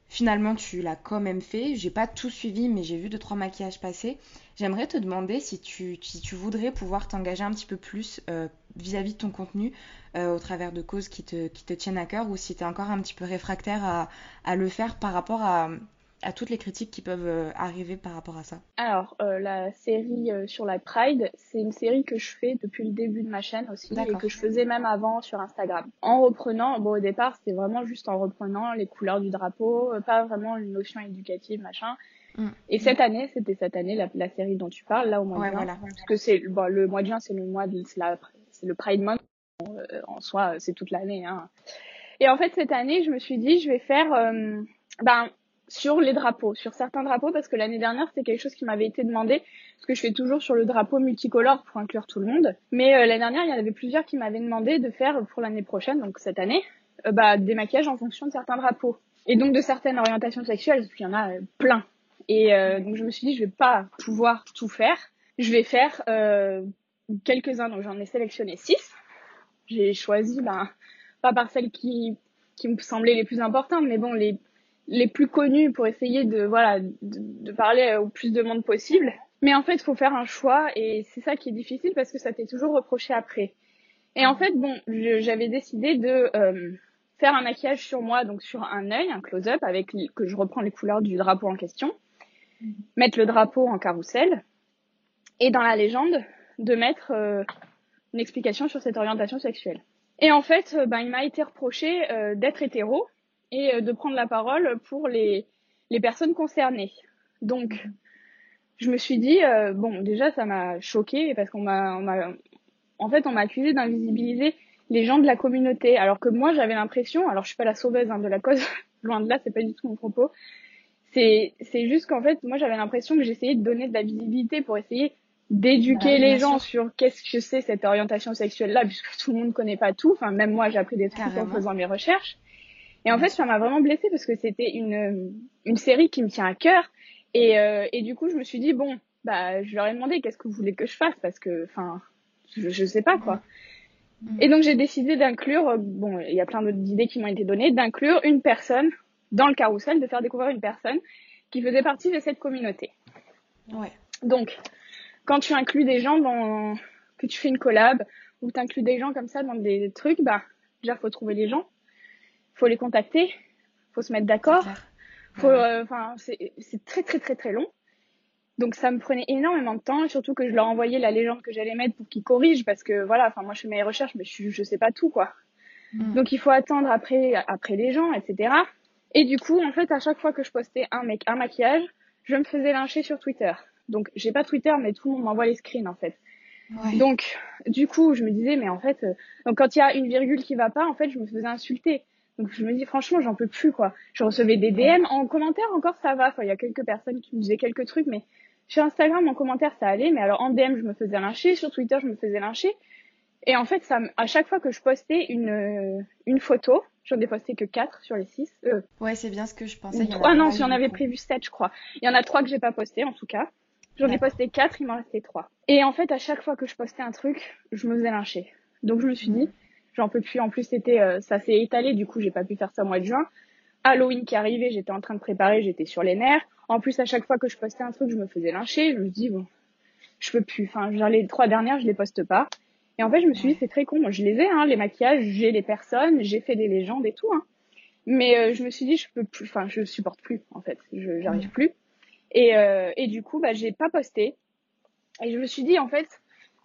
Finalement, tu l'as quand même fait. J'ai pas tout suivi, mais j'ai vu deux trois maquillages passer. J'aimerais te demander si tu, si tu voudrais pouvoir t'engager un petit peu plus euh, vis-à-vis de ton contenu euh, au travers de causes qui te, qui te tiennent à cœur ou si tu encore un petit peu réfractaire à le faire par rapport à, à toutes les critiques qui peuvent euh, arriver par rapport à ça
Alors, euh, la série euh, sur la Pride, c'est une série que je fais depuis le début de ma chaîne aussi et que je faisais même avant sur Instagram. En reprenant, bon au départ c'était vraiment juste en reprenant les couleurs du drapeau, pas vraiment une notion éducative, machin. Mm. Et cette année, c'était cette année la, série dont tu parles, là au mois de juin. Voilà. Parce que c'est bon, le mois de juin, c'est le mois de c'est le Pride Month. en soi, c'est toute l'année. Hein. Et en fait, cette année, je me suis dit, je vais faire ben sur les drapeaux, sur certains drapeaux, parce que l'année dernière, c'était quelque chose qui m'avait été demandé, parce que je fais toujours sur le drapeau multicolore pour inclure tout le monde. Mais euh, l'année dernière, il y en avait plusieurs qui m'avaient demandé de faire pour l'année prochaine, donc cette année, euh, bah, des maquillages en fonction de certains drapeaux. Et donc de certaines orientations sexuelles, parce qu'il y en a euh, plein. Et donc je me suis dit, je vais pas pouvoir tout faire. Je vais faire quelques-uns, donc j'en ai sélectionné six. J'ai choisi, ben, pas par celles qui, qui me semblaient les plus importantes, mais bon, les les plus connus pour essayer de voilà de, de, parler au plus de monde possible. Mais en fait, il faut faire un choix et c'est ça qui est difficile parce que ça t'est toujours reproché après. Et en fait, bon, j'avais décidé de euh, faire un maquillage sur moi, donc sur un œil, un close-up, avec que je reprends les couleurs du drapeau en question, mettre le drapeau en carrousel, et dans la légende, de mettre euh, une explication sur cette orientation sexuelle. Et en fait, ben, il m'a été reproché euh, d'être hétéro, et euh, de prendre la parole pour les, les personnes concernées. Donc, je me suis dit, euh, bon, déjà, ça m'a choqué parce qu'on m'a, en fait, on m'a accusé d'invisibiliser les gens de la communauté, alors que moi, j'avais l'impression, alors je suis pas la sauveuse hein, de la cause, (laughs) loin de là, c'est pas du tout mon propos. C'est, c'est juste qu'en fait, moi, j'avais l'impression que j'essayais de donner de la visibilité pour essayer d'éduquer bah les gens sur qu'est-ce que c'est cette orientation sexuelle là puisque tout le monde connaît pas tout enfin même moi j'ai appris des trucs en faisant mes recherches Et en fait, ça m'a vraiment blessée parce que c'était une, une série qui me tient à cœur. Et, euh, et du coup, je me suis dit, bon, bah, je leur ai demandé qu'est-ce que vous voulez que je fasse parce que, enfin, je, je sais pas quoi. Et donc, j'ai décidé d'inclure, bon, il y a plein d'autres idées qui m'ont été données, d'inclure une personne dans le carrousel, de faire découvrir une personne qui faisait partie de cette communauté.
Ouais.
Donc, quand tu inclus des gens dans, que tu fais une collab, ou tu inclus des gens comme ça dans des trucs, bah, déjà, faut trouver les gens, faut les contacter, faut se mettre d'accord. Faut, euh, c'est très, très, très, très long. Donc, ça me prenait énormément de temps, surtout que je leur envoyais la légende que j'allais mettre pour qu'ils corrigent, parce que voilà, enfin, moi, je fais mes recherches, mais je, je sais pas tout, quoi. Mm. Donc, il faut attendre après, après les gens, etc. Et du coup, en fait, à chaque fois que je postais un mec, un maquillage, je me faisais lyncher sur Twitter. Donc, j'ai pas Twitter, mais tout le monde m'envoie les screens, en fait. Donc, du coup, je me disais, mais en fait, euh, donc quand il y a une virgule qui va pas, en fait, je me faisais insulter. Donc, je me dis, franchement, j'en peux plus, quoi. Je recevais des DM. En commentaire, encore, ça va. Enfin, il y a quelques personnes qui me disaient quelques trucs, mais sur Instagram, en commentaire, ça allait. Mais alors, en DM, je me faisais lyncher. Sur Twitter, je me faisais lyncher. Et en fait, ça, à chaque fois que je postais une, euh, une photo, j'en ai posté que 4 sur les 6. Euh,
ouais, c'est bien ce que je pensais.
Ah non, si on avait prévu 7, je crois. Il y en a 3 que j'ai pas posté, en tout cas. J'en ai posté 4, il m'en restait 3. Et en fait, à chaque fois que je postais un truc, je me faisais lyncher. Donc je me suis dit, j'en peux plus. En plus, c'était, euh, ça s'est étalé, du coup, j'ai pas pu faire ça au mois de juin. Halloween qui arrivait, j'étais en train de préparer, j'étais sur les nerfs. En plus, à chaque fois que je postais un truc, je me faisais lyncher. Je me dis, bon, je peux plus. Enfin, genre, les trois dernières, je les poste pas. Et en fait, je me suis dit, c'est très con. Moi, je les ai, hein, les maquillages, j'ai les personnes, j'ai fait des légendes et tout, hein. Mais euh, je me suis dit, je peux plus, enfin, je supporte plus, en fait. Je, j'arrive plus. Et, euh, et du coup, bah, j'ai pas posté. Et je me suis dit, en fait,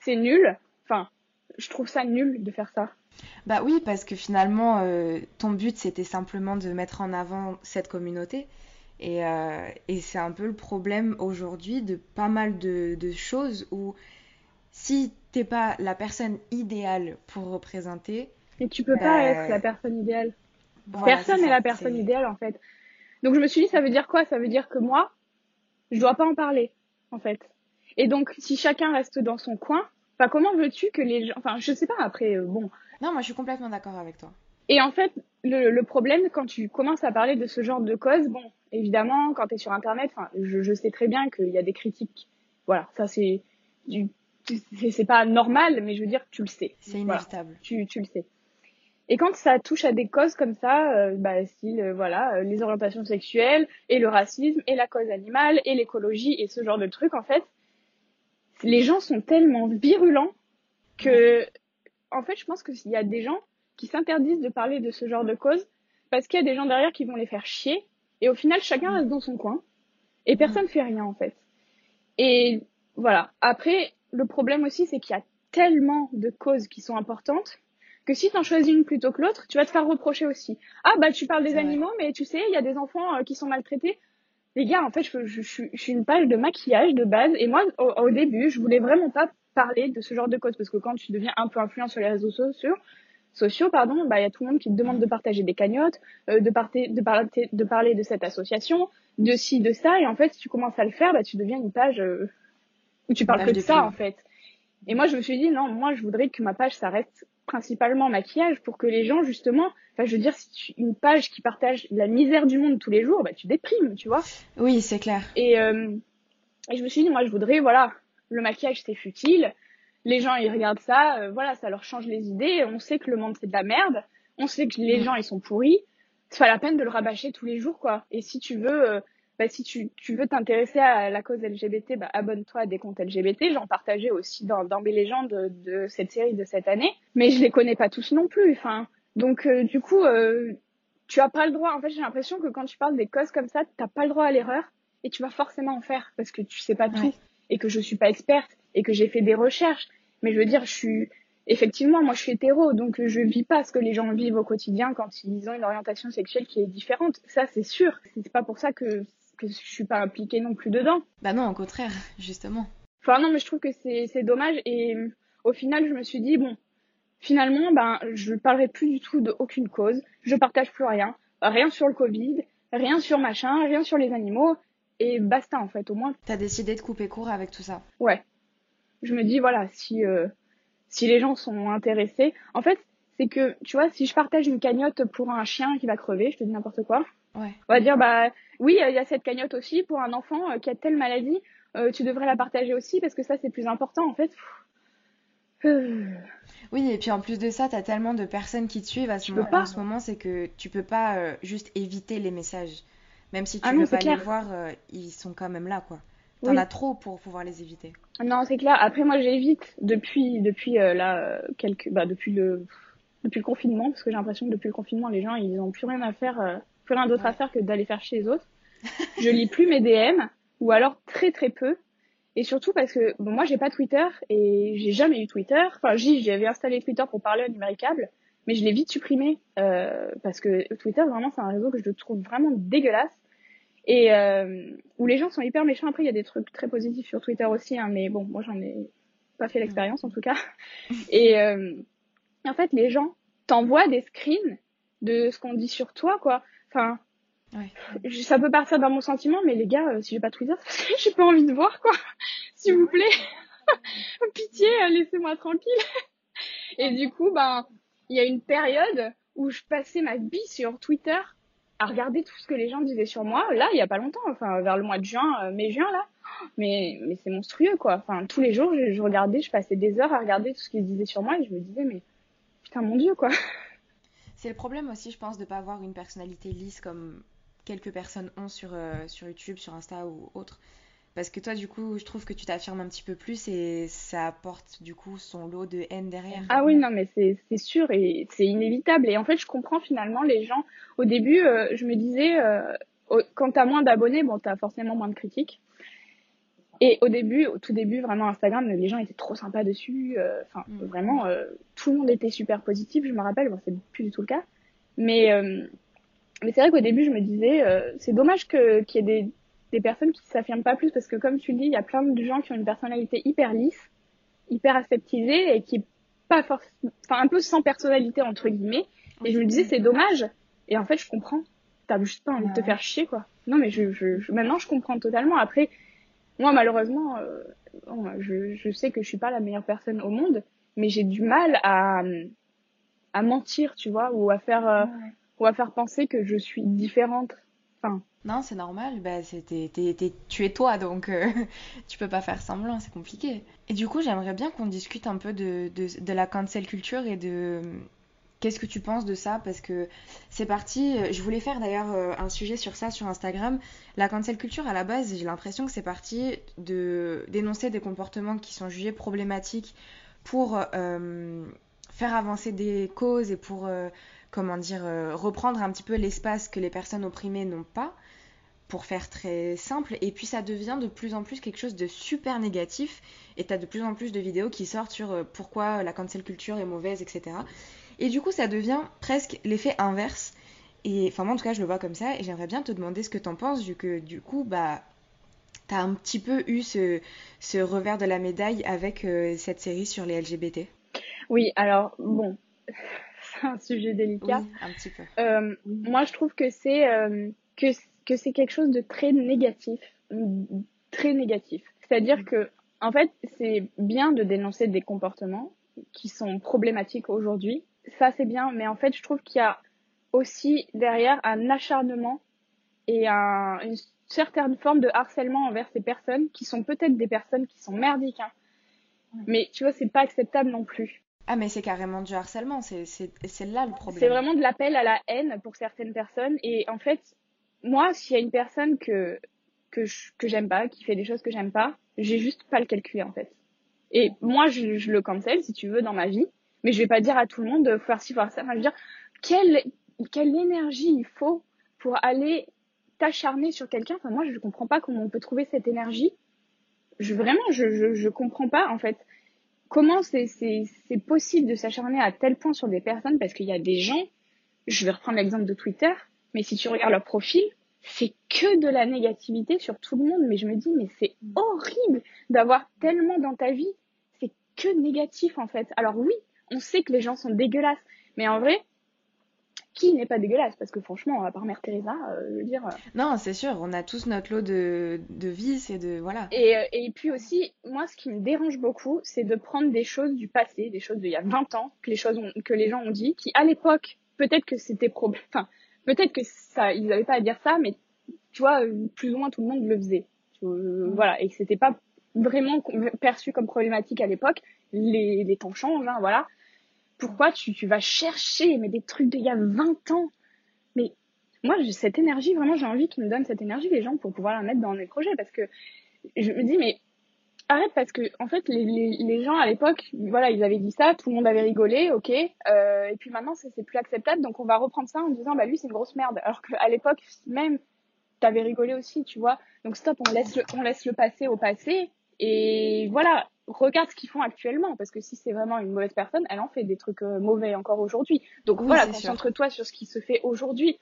c'est nul. Enfin, je trouve ça nul de faire ça.
Bah oui, parce que finalement, euh, ton but, c'était simplement de mettre en avant cette communauté. Et, euh, et c'est un peu le problème aujourd'hui de pas mal de, de choses où si t'es pas la personne idéale pour représenter...
Et tu peux pas être la personne idéale. Personne n'est la personne idéale, en fait. Donc je me suis dit, ça veut dire quoi? Ça veut dire que moi, je dois pas en parler, en fait. Et donc, si chacun reste dans son coin, enfin, comment veux-tu que les gens, enfin, je sais pas, après, euh, bon.
Non, moi, je suis complètement d'accord avec toi.
Et en fait, le, le, problème, quand tu commences à parler de ce genre de cause, bon, évidemment, quand tu es sur Internet, je, je, sais très bien qu'il y a des critiques. Voilà, ça, c'est du, c'est pas normal, mais je veux dire, tu le sais.
C'est inévitable.
tu, tu le sais. Et quand ça touche à des causes comme ça, euh, bah, style, euh, voilà, euh, les orientations sexuelles, et le racisme, et la cause animale, et l'écologie, et ce genre de trucs, en fait, les gens sont tellement virulents que, en fait, je pense qu'il y a des gens qui s'interdisent de parler de ce genre de causes parce qu'il y a des gens derrière qui vont les faire chier, et au final, chacun reste dans son coin, et personne fait rien, en fait. Et voilà. Après, le problème aussi, c'est qu'il y a tellement de causes qui sont importantes que si t'en choisis une plutôt que l'autre, tu vas te faire reprocher aussi. Ah bah tu parles des animaux, mais tu sais, il y a des enfants euh, qui sont maltraités. Les gars, en fait, je, je, je, suis une page de maquillage de base, et moi, au, au, début, je voulais vraiment pas parler de ce genre de cause, parce que quand tu deviens un peu influent sur les réseaux sociaux, sociaux, pardon, bah il y a tout le monde qui te demande de partager des cagnottes, euh, de, parter, de, parler, de parler de cette association, de ci, de ça, et en fait, si tu commences à le faire, bah tu deviens une page euh, où tu parles que de ça, en fait. Et moi, je me suis dit, non, moi, je voudrais que ma page, ça reste principalement maquillage pour que les gens, justement, enfin, je veux dire, si tu, une page qui partage la misère du monde tous les jours, bah, tu déprimes, tu vois.
Oui, c'est clair.
Et, euh, et je me suis dit, moi, je voudrais, voilà, le maquillage, c'est futile. Les gens, ils regardent ça, euh, voilà, ça leur change les idées. On sait que le monde, c'est de la merde. On sait que les mm. gens, ils sont pourris. C'est pas la peine de le rabâcher tous les jours, quoi. Et si tu veux, euh, bah, si tu, tu veux t'intéresser à la cause LGBT, bah, abonne-toi à des comptes LGBT. J'en partageais aussi dans, dans mes légendes de, de, cette série de cette année, mais je les connais pas tous non plus. Enfin, donc euh, du coup, tu as pas le droit. En fait, j'ai l'impression que quand tu parles des causes comme ça, t'as pas le droit à l'erreur et tu vas forcément en faire parce que tu sais pas tout et que je suis pas experte et que j'ai fait des recherches. Mais je veux dire, je suis effectivement, moi je suis hétéro, donc je vis pas ce que les gens vivent au quotidien quand ils ont une orientation sexuelle qui est différente. Ça, c'est sûr. C'est pas pour ça que que je suis pas impliquée non plus dedans.
Bah non, au contraire, justement.
Enfin non, mais je trouve que c'est dommage et au final, je me suis dit bon, finalement, ben je parlerai plus du tout de aucune cause, je partage plus rien, rien sur le Covid, rien sur machin, rien sur les animaux et basta en fait, au moins.
T'as décidé de couper court avec tout ça.
Ouais. Je me dis voilà, si euh, si les gens sont intéressés, en fait, c'est que, tu vois, si je partage une cagnotte pour un chien qui va crever, je te dis n'importe quoi,
Ouais.
on va dire, bah oui, il y a cette cagnotte aussi pour un enfant euh, qui a telle maladie, euh, tu devrais la partager aussi parce que ça, c'est plus important, en fait. Euh,
Oui, et puis en plus de ça, t'as tellement de personnes qui te suivent à ce
Tu
moment- en ce moment, c'est que tu peux pas euh, juste éviter les messages. Même si tu
Ah
veux pas
c'est
les
clair.
voir, euh, ils sont quand même là, quoi. T'en
Oui.
as trop pour pouvoir les éviter.
Non, c'est clair. Après, moi, j'évite depuis, depuis euh, là, euh, quelques, bah, depuis le, depuis le confinement, parce que j'ai l'impression que depuis le confinement, les gens, ils ont plus rien à faire, euh, plus rien d'autre à faire que d'aller faire chez les autres. (laughs) je lis plus mes DM, ou alors très très peu. Et surtout parce que, bon, moi, j'ai pas Twitter, et j'ai jamais eu Twitter. Enfin, j'y, j'avais installé Twitter pour parler à numéricable, mais je l'ai vite supprimé, euh, parce que Twitter, vraiment, c'est un réseau que je trouve vraiment dégueulasse. Et euh, où les gens sont hyper méchants. Après, il y a des trucs très positifs sur Twitter aussi, hein, mais bon, moi, j'en ai pas fait l'expérience en tout cas. (laughs) Et euh, en fait, les gens t'envoient des screens de ce qu'on dit sur toi, quoi. Enfin,
Ouais.
je- ça peut partir dans mon sentiment, mais les gars, euh, si j'ai pas Twitter, c'est parce que j'ai pas envie de voir, quoi. (laughs) S'il vous plaît, (laughs) pitié, euh, laissez-moi tranquille. Et du coup, ben, il y a une période où je passais ma vie sur Twitter à regarder tout ce que les gens disaient sur moi. Là, il y a pas longtemps, enfin, vers le mois de juin, euh, mai-juin, là. Mais, c'est monstrueux, quoi. Enfin, tous les jours, je, je regardais, je passais des heures à regarder tout ce qu'ils disaient sur moi et je me disais, mais putain, mon dieu, quoi.
C'est le problème aussi, je pense, de pas avoir une personnalité lisse comme quelques personnes ont sur, euh, sur YouTube, sur Insta ou autre. Parce que toi, du coup, je trouve que tu t'affirmes un petit peu plus et ça apporte, du coup, son lot de haine derrière.
Ah oui, non, mais c'est sûr et c'est inévitable. Et en fait, je comprends finalement les gens. Au début, euh, je me disais, euh, quand t'as moins d'abonnés, bon, t'as forcément moins de critiques. Et au début, au tout début, vraiment Instagram, les gens étaient trop sympas dessus. euh, Enfin,
Mm.
vraiment, euh, tout le monde était super positif. Je me rappelle, bon, c'est plus du tout le cas. Mais mais c'est vrai qu'au début, je me disais, euh, c'est dommage que qu'il y ait des des personnes qui s'affirment pas plus parce que comme tu le dis, il y a plein de gens qui ont une personnalité hyper lisse, hyper aseptisée et qui est pas forcément, enfin un peu sans personnalité entre guillemets. Et je me disais c'est dommage. Et en fait je comprends. T'as juste pas envie de te faire chier quoi. Non mais je, je, je- maintenant je comprends totalement. Après moi malheureusement euh, bon, je, je sais que je suis pas la meilleure personne au monde, mais j'ai du mal à à mentir tu vois ou à faire euh, ou à faire penser que je suis différente.
Non, c'est normal, bah, t'es- tu es toi, donc euh, (laughs) tu peux pas faire semblant, c'est compliqué. Et du coup, j'aimerais bien qu'on discute un peu de, de, la cancel culture et de qu'est-ce que tu penses de ça, parce que c'est parti, je voulais faire d'ailleurs euh, un sujet sur ça sur Instagram. La cancel culture, à la base, j'ai l'impression que c'est parti de dénoncer des comportements qui sont jugés problématiques pour euh, faire avancer des causes et pour... euh, comment dire, euh, reprendre un petit peu l'espace que les personnes opprimées n'ont pas, pour faire très simple. Et puis ça devient de plus en plus quelque chose de super négatif. Et t'as de plus en plus de vidéos qui sortent sur euh, pourquoi la cancel culture est mauvaise, etc. Et du coup, ça devient presque l'effet inverse. Et enfin, moi en tout cas, je le vois comme ça. Et j'aimerais bien te demander ce que t'en penses, vu que du coup, bah. T'as un petit peu eu ce, revers de la médaille avec euh, cette série sur les LGBT.
oui alors bon (laughs) un sujet
Oui,
délicat.
un petit peu.
Euh, moi, je trouve que c'est euh, que que c'est quelque chose de très négatif, très négatif. C'est-à-dire que, en fait, c'est bien de dénoncer des comportements qui sont problématiques aujourd'hui. Ça, c'est bien, mais en fait, je trouve qu'il y a aussi derrière un acharnement et un, une certaine forme de harcèlement envers ces personnes qui sont peut-être des personnes qui sont merdiques, hein. Mais tu vois, c'est pas acceptable non plus.
Ah, mais c'est carrément du harcèlement, c'est là le problème.
C'est vraiment de l'appel à la haine pour certaines personnes. Et en fait, moi, s'il y a une personne que, que j'aime pas, qui fait des choses que j'aime pas, j'ai juste pas le calculer, en fait. Et moi, je, le cancel, si tu veux, dans ma vie. Mais je vais pas dire à tout le monde de faire ci, faire ça. Enfin, je veux dire, quelle, quelle énergie il faut pour aller t'acharner sur quelqu'un? Enfin, moi, je comprends pas comment on peut trouver cette énergie. Vraiment, je, je, je comprends pas, en fait comment c'est possible de s'acharner à tel point sur des personnes parce qu'il y a des gens je vais reprendre l'exemple de Twitter mais si tu regardes leur profil c'est que de la négativité sur tout le monde. Mais je me dis mais c'est horrible d'avoir tellement dans ta vie c'est que négatif en fait. Alors oui on sait que les gens sont dégueulasses mais en vrai qui n'est pas dégueulasse Parce que franchement, à part Mère Teresa, euh, je veux dire. euh,
Non, c'est sûr, on a tous notre lot de, de vices et de. Voilà.
Et, euh, et puis aussi, moi, ce qui me dérange beaucoup, c'est de prendre des choses du passé, des choses d'il y a 20 ans, que les, choses ont- que les gens ont dit, qui à l'époque, peut-être que c'était pro... Enfin, peut-être que ça, ils n'avaient pas à dire ça, mais tu vois, plus ou moins tout le monde le faisait. Tu vois, euh, Voilà, et que c'était pas vraiment perçu comme problématique à l'époque. Les, les temps changent, hein, voilà. Pourquoi tu, vas chercher mais des trucs d'il y a 20 ans. Mais moi, j'ai cette énergie, vraiment, j'ai envie qu'ils me donnent cette énergie, les gens, pour pouvoir la mettre dans mes projets, parce que je me dis, mais arrête, parce que, en fait, les, gens à l'époque, voilà, ils avaient dit ça, tout le monde avait rigolé, ok, euh, et puis maintenant, c'est plus acceptable, donc on va reprendre ça en disant, bah lui, c'est une grosse merde, alors qu'à l'époque, même, t'avais rigolé aussi, tu vois, donc stop, on laisse le, on laisse le passé au passé, et voilà, regarde ce qu'ils font actuellement, parce que si c'est vraiment une mauvaise personne, elle en fait des trucs euh, mauvais encore aujourd'hui. Donc
Oui,
voilà, concentre-toi sur ce qui se fait aujourd'hui.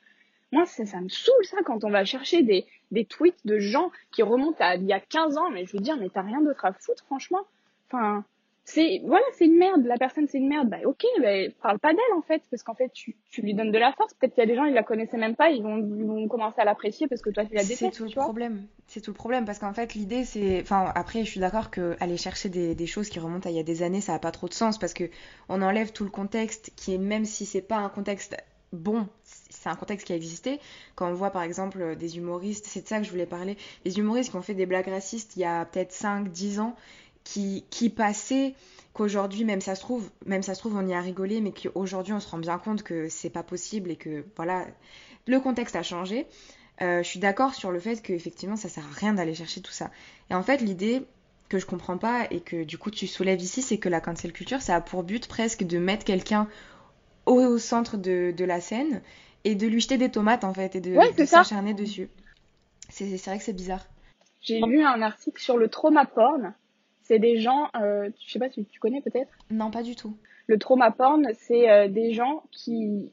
Moi, ça, ça me saoule ça quand on va chercher des, des tweets de gens qui remontent à il y a 15 ans, mais je veux dire, mais t'as rien d'autre à foutre, franchement. Enfin, c'est, voilà, c'est une merde, la personne c'est une merde, bah ok, bah, parle pas d'elle en fait, parce qu'en fait, tu, tu lui donnes de la force. Peut-être qu'il y a des gens, ils la connaissaient même pas, ils vont, ils vont commencer à l'apprécier parce que toi tu la
C'est
détestes,
tout le problème. C'est tout le problème parce qu'en fait l'idée c'est, enfin après je suis d'accord que aller chercher des, des choses qui remontent à il y a des années ça a pas trop de sens parce que on enlève tout le contexte qui est même si c'est pas un contexte bon, c'est un contexte qui a existé. Quand on voit par exemple des humoristes, c'est de ça que je voulais parler, les humoristes qui ont fait des blagues racistes il y a peut-être 5 10 ans qui qui passaient qu'aujourd'hui même ça se trouve, même ça se trouve on y a rigolé mais qu'aujourd'hui on se rend bien compte que c'est pas possible et que voilà, le contexte a changé. Euh, je suis d'accord sur le fait qu'effectivement ça sert à rien d'aller chercher tout ça. Et en fait l'idée que je comprends pas et que du coup tu soulèves ici, c'est que la cancel culture ça a pour but presque de mettre quelqu'un au, au centre de, de la scène et de lui jeter des tomates en fait et de,
Ouais,
de s'acharner dessus. C'est c'est vrai que c'est bizarre.
J'ai lu un article sur le trauma porn. C'est des gens, euh, je sais pas si tu connais peut-être.
Non, pas du tout.
Le trauma porn, c'est euh, des gens qui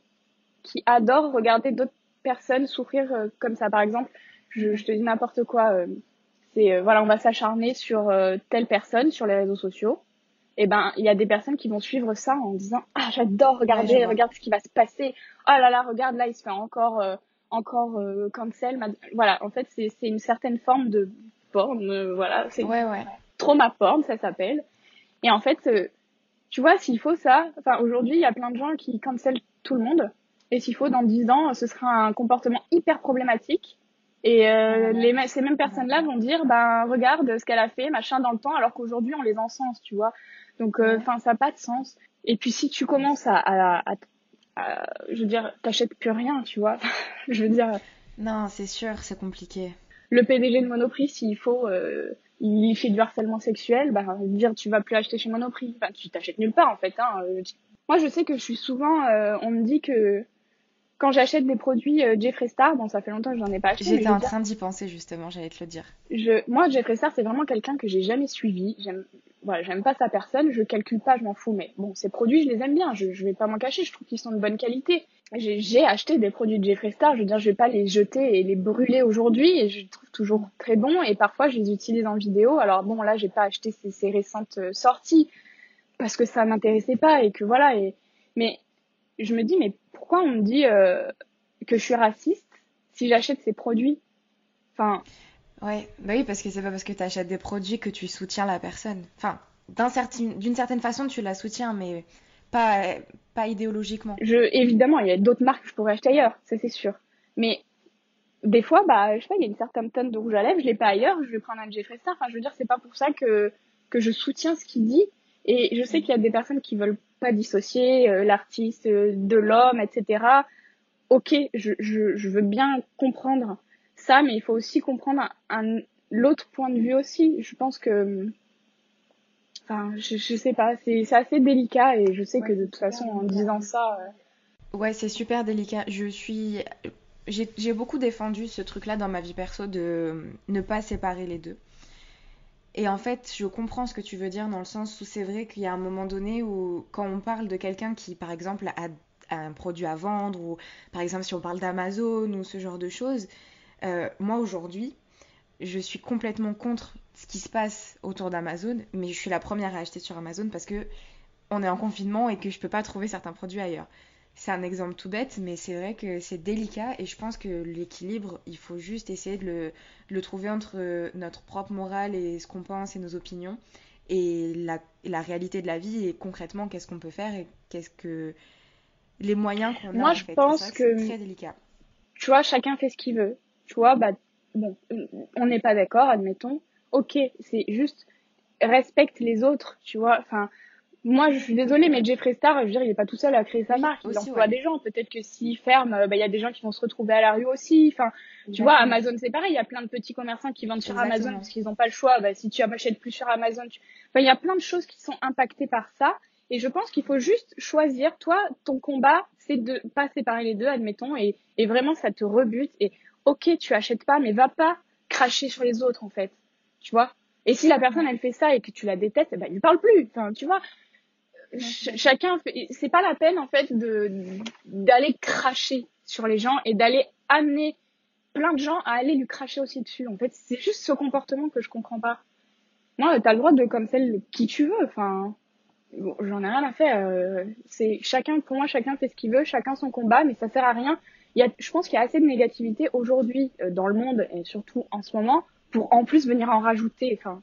qui adorent regarder d'autres personnes souffrir euh, comme ça. Par exemple, je, je te dis n'importe quoi. euh, c'est voilà, on va s'acharner sur telle personne sur les réseaux sociaux. Et ben, il y a des personnes qui vont suivre ça en disant ah j'adore regarder, regarde ce qui va se passer. Oh là là, regarde là, il se fait encore encore cancel. Voilà, en fait, c'est une certaine forme de porn. voilà, c'est
Ouais, ouais.
Trauma porn, ça s'appelle. Et en fait, euh, tu vois, s'il faut ça, enfin aujourd'hui, il y a plein de gens qui cancellent tout le monde. Et s'il faut, dans 10 ans, ce sera un comportement hyper problématique. Et euh, les, mê- ces mêmes personnes-là vont dire, ben regarde ce qu'elle a fait, machin dans le temps, alors qu'aujourd'hui on les encense, tu vois. Donc, euh, enfin, ça n'a pas de sens. Et puis si tu commences à, à, à- à- je veux dire, t'achètes plus rien, tu vois. (laughs) je veux dire,
Non, c'est sûr, c'est compliqué.
Le PDG de Monoprix, s'il faut, euh, il fait du harcèlement sexuel, bah, dire tu vas plus acheter chez Monoprix. Tu t'achètes nulle part en fait. Hein. Euh, Moi, je sais que je suis souvent, euh, on me dit que quand j'achète des produits euh, Jeffree Star, bon, ça fait longtemps que j'en ai pas acheté.
J'étais en
dire,
train d'y penser justement, j'allais te le dire.
je, moi, Jeffree Star, c'est vraiment quelqu'un que j'ai jamais suivi. J'aime, voilà, j'aime pas sa personne, je calcule pas, je m'en fous. Mais bon, ces produits, je les aime bien. Je, je vais pas m'en cacher. Je trouve qu'ils sont de bonne qualité. J'ai, acheté des produits de Jeffree Star. Je veux dire, je vais pas les jeter et les brûler aujourd'hui. Et je les trouve toujours très bons. Et parfois, je les utilise en vidéo. Alors bon, là, j'ai pas acheté ces, récentes euh, sorties parce que ça m'intéressait pas et que voilà. Et mais je me dis, mais pourquoi on me dit euh, que je suis raciste si j'achète ces produits? Enfin,
Ouais, bah oui, parce que c'est pas parce que tu achètes des produits que tu soutiens la personne. Enfin, d'un certain- d'une certaine façon, tu la soutiens, mais pas, idéologiquement.
évidemment, il y a d'autres marques que je pourrais acheter ailleurs, ça c'est sûr. Mais des fois, bah, je sais pas, il y a une certaine tonne de rouge à lèvres, je l'ai pas ailleurs, je vais prendre un Jeffree Star. Enfin, je veux dire, c'est pas pour ça que que je soutiens ce qu'il dit. Et je sais qu'il y a des personnes qui veulent pas dissocier euh, l'artiste euh, de l'homme, etc. Ok, je, veux bien comprendre ça, mais il faut aussi comprendre l'autre point de vue aussi. Je pense que, enfin, je, je sais pas, c'est c'est assez délicat et je sais que de toute façon, en disant ça. euh,
Ouais, c'est super délicat. Je suis. J'ai j'ai beaucoup défendu ce truc-là dans ma vie perso de ne pas séparer les deux. Et en fait, je comprends ce que tu veux dire dans le sens où c'est vrai qu'il y a un moment donné où, quand on parle de quelqu'un qui, par exemple, a, a un produit à vendre, ou par exemple, si on parle d'Amazon ou ce genre de choses, euh, moi aujourd'hui, je suis complètement contre ce qui se passe autour d'Amazon, mais je suis la première à acheter sur Amazon parce que on est en confinement et que je peux pas trouver certains produits ailleurs. c'est un exemple tout bête, mais c'est vrai que c'est délicat et je pense que l'équilibre, il faut juste essayer de le, le trouver entre notre propre morale et ce qu'on pense et nos opinions et la, la, réalité de la vie et concrètement qu'est-ce qu'on peut faire et qu'est-ce que les moyens qu'on a.
Moi, je pense que,
c'est très délicat.
Tu vois, chacun fait ce qu'il veut. Tu vois, bah, bon, on n'est pas d'accord, admettons. Ok, c'est juste respecte les autres, tu vois. Enfin, moi, je suis désolée, mais Jeffree Star, je veux dire, il est pas tout seul à créer sa marque. Il emploie des gens. Peut-être que s'il ferme, euh, bah, il y a des gens qui vont se retrouver à la rue aussi. Enfin, tu vois, Amazon, c'est pareil. Il y a plein de petits commerçants qui vendent sur Amazon parce qu'ils n'ont pas le choix. Bah, si tu achètes plus sur Amazon, tu... enfin, il y a plein de choses qui sont impactées par ça. Et je pense qu'il faut juste choisir. Toi, ton combat, c'est de pas séparer les deux, admettons. Et, et vraiment, ça te rebute. Et ok, tu achètes pas, mais va pas cracher sur les autres, en fait. Tu vois? Et si la personne, elle fait ça et que tu la détestes, bah, lui parle plus. Enfin, tu vois. Chacun c'est pas la peine en fait de d'aller cracher sur les gens et d'aller amener plein de gens à aller lui cracher aussi dessus. En fait c'est juste ce comportement que je comprends pas. Moi t'as le droit de comme celle qui tu veux enfin. J'en ai rien à faire euh, c'est chacun pour moi chacun fait ce qu'il veut chacun son combat mais ça sert à rien. Il y a je pense qu'il y a assez de négativité aujourd'hui euh, dans le monde et surtout en ce moment pour en plus venir en rajouter enfin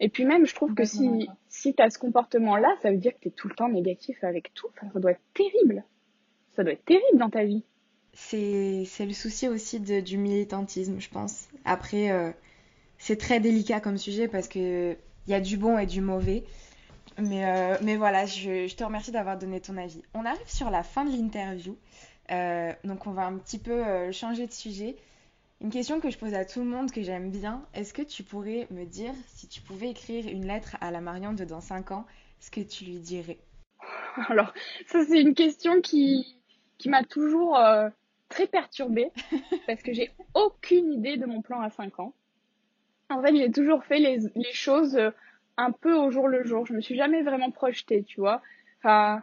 et puis même, je trouve que si, si tu as ce comportement-là, ça veut dire que tu es tout le temps négatif avec tout. Enfin, ça doit être terrible. Ça doit être terrible dans ta vie.
C'est le souci aussi de, du militantisme, je pense. Après, euh, c'est très délicat comme sujet parce qu'il y a du bon et du mauvais. Mais, euh, mais voilà, je, je te remercie d'avoir donné ton avis. On arrive sur la fin de l'interview. Euh, donc on va un petit peu changer de sujet. Une question que je pose à tout le monde que j'aime bien, est-ce que tu pourrais me dire si tu pouvais écrire une lettre à la Marion de dans 5 ans, ce que tu lui dirais? (laughs)
Alors, ça c'est une question qui, qui m'a toujours euh, très perturbée (laughs) parce que j'ai aucune idée de mon plan à 5 ans. En fait, j'ai toujours fait les, les choses euh, un peu au jour le jour. Je me suis jamais vraiment projetée, tu vois. Enfin,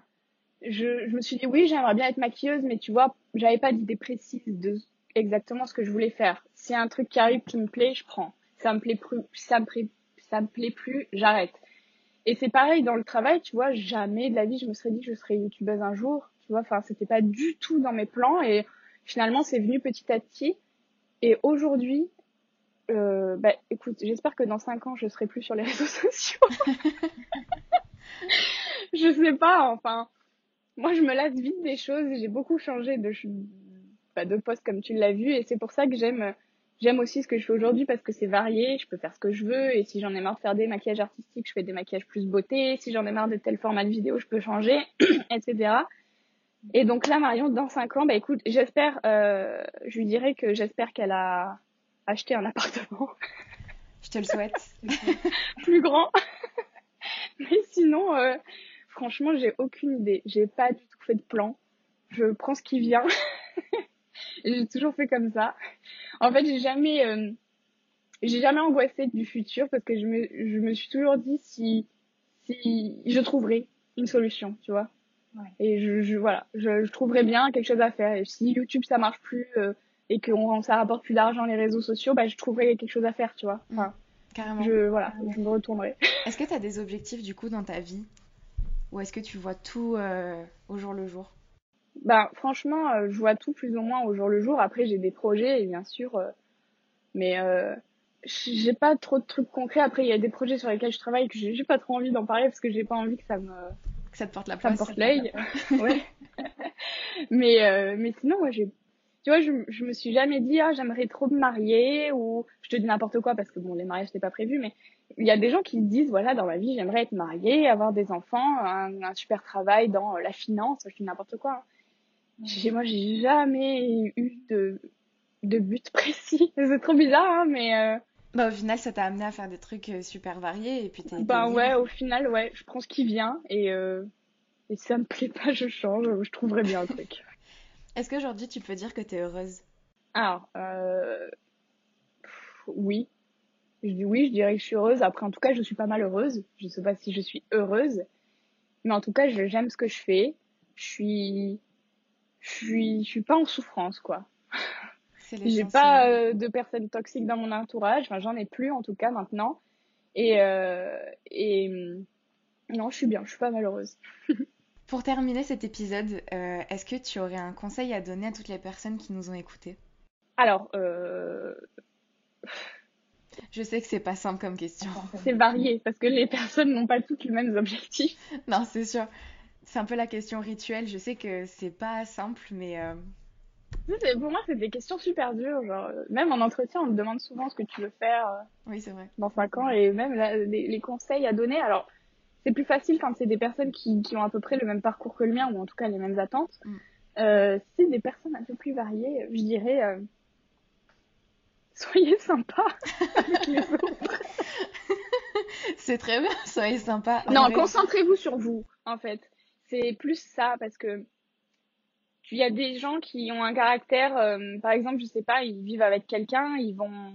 je, je me suis dit oui, j'aimerais bien être maquilleuse, mais tu vois, j'avais pas d'idée précise de exactement ce que je voulais faire. Si un truc qui arrive qui me plaît, je prends. Ça me plaît plus, ça me plaît, ça me plaît plus, j'arrête. Et c'est pareil dans le travail, tu vois, jamais de la vie je me serais dit que je serais youtubeuse un jour, tu vois, enfin c'était pas du tout dans mes plans et finalement c'est venu petit à petit. Et aujourd'hui, euh, bah écoute, j'espère que dans 5 ans je serai plus sur les (laughs) réseaux sociaux. (laughs) je sais pas, enfin, moi je me lasse vite des choses, j'ai beaucoup changé de, de poste comme tu l'as vu et c'est pour ça que j'aime j'aime aussi ce que je fais aujourd'hui parce que c'est varié, je peux faire ce que je veux et si j'en ai marre de faire des maquillages artistiques, je fais des maquillages plus beauté, si j'en ai marre de tel format de vidéo, je peux changer, (clears throat) etc. Et donc là, Marion, dans 5 ans, bah écoute, j'espère, euh, je lui dirais que j'espère qu'elle a acheté un appartement. (laughs)
Je te le souhaite. (laughs)
plus grand. (laughs) Mais sinon, euh, franchement, j'ai aucune idée. J'ai pas du tout fait de plan. Je prends ce qui vient. J'ai toujours fait comme ça. En fait, j'ai jamais, euh, j'ai jamais angoissé du futur parce que je me, je me suis toujours dit si, si je trouverais une solution, tu vois. Ouais. Et je, je voilà, je, je, trouverais bien quelque chose à faire. Et si YouTube ça marche plus euh, et que on, ça rapporte plus d'argent les réseaux sociaux, bah je trouverais quelque chose à faire, tu vois. Enfin,
Carrément.
Je voilà, je me retournerai. (laughs)
Est-ce que tu as des objectifs du coup dans ta vie? Ou est-ce que tu vois tout euh, au jour le jour?
Bah franchement, euh, je vois tout plus ou moins au jour le jour. Après, j'ai des projets, bien sûr, euh, mais euh, j'ai pas trop de trucs concrets. Après, il y a des projets sur lesquels je travaille que j'ai pas trop envie d'en parler parce que j'ai pas envie que ça me
que ça te porte la
ça me porte l'œil. (laughs) ouais. mais mais sinon, moi, j'ai tu vois, je, je me suis jamais dit ah j'aimerais trop me marier ou je te dis n'importe quoi parce que bon les mariages c'était pas prévu, mais il y a des gens qui disent voilà dans ma vie j'aimerais être mariée, avoir des enfants, un, un super travail dans la finance, je dis n'importe quoi. Hein moi, j'ai jamais eu de, de but (laughs) précis. C'est trop bizarre, hein, mais. Euh...
Bah, au final, ça t'a amené à faire des trucs euh, super variés et puis t'es.
Bah, ouais, au final, ouais, je prends ce qui vient et, euh... et si ça me plaît pas, je change. Je trouverai bien un truc. (laughs)
Est-ce qu'aujourd'hui, tu peux dire que t'es heureuse?
Alors, euh... oui. Je dis oui, je dirais que je suis heureuse. Après, en tout cas, je suis pas mal heureuse. Je sais pas si je suis heureuse. Mais en tout cas, j'aime ce que je fais. Je suis je suis, je suis pas en souffrance, quoi. J'ai pas euh, de personnes toxiques dans mon entourage. Enfin, j'en ai plus, en tout cas, maintenant. Et, euh, et non, je suis bien, je suis pas malheureuse. (laughs)
Pour terminer cet épisode, euh, est-ce que tu aurais un conseil à donner à toutes les personnes qui nous ont écoutés?
Alors,
je sais que c'est pas simple comme question.
C'est varié parce que les personnes n'ont pas toutes les mêmes objectifs.
non, c'est sûr. C'est un peu la question rituelle. Je sais que c'est pas simple, mais. Euh...
Pour moi, c'est des questions super dures. Genre, même en entretien, on me demande souvent ce que tu veux faire euh,
oui, c'est vrai.
dans 5 ans et même les, les, conseils à donner. Alors, c'est plus facile quand c'est des personnes qui, qui, ont à peu près le même parcours que le mien ou en tout cas les mêmes attentes. Mm. Euh, c'est des personnes un peu plus variées. Je dirais, euh, (laughs) soyez sympa avec les (laughs) autres.
c'est très bien, soyez sympa.
Non, concentrez-vous sur vous, en fait. C'est plus ça parce que il y a des gens qui ont un caractère, euh, par exemple, je sais pas, ils vivent avec quelqu'un, ils vont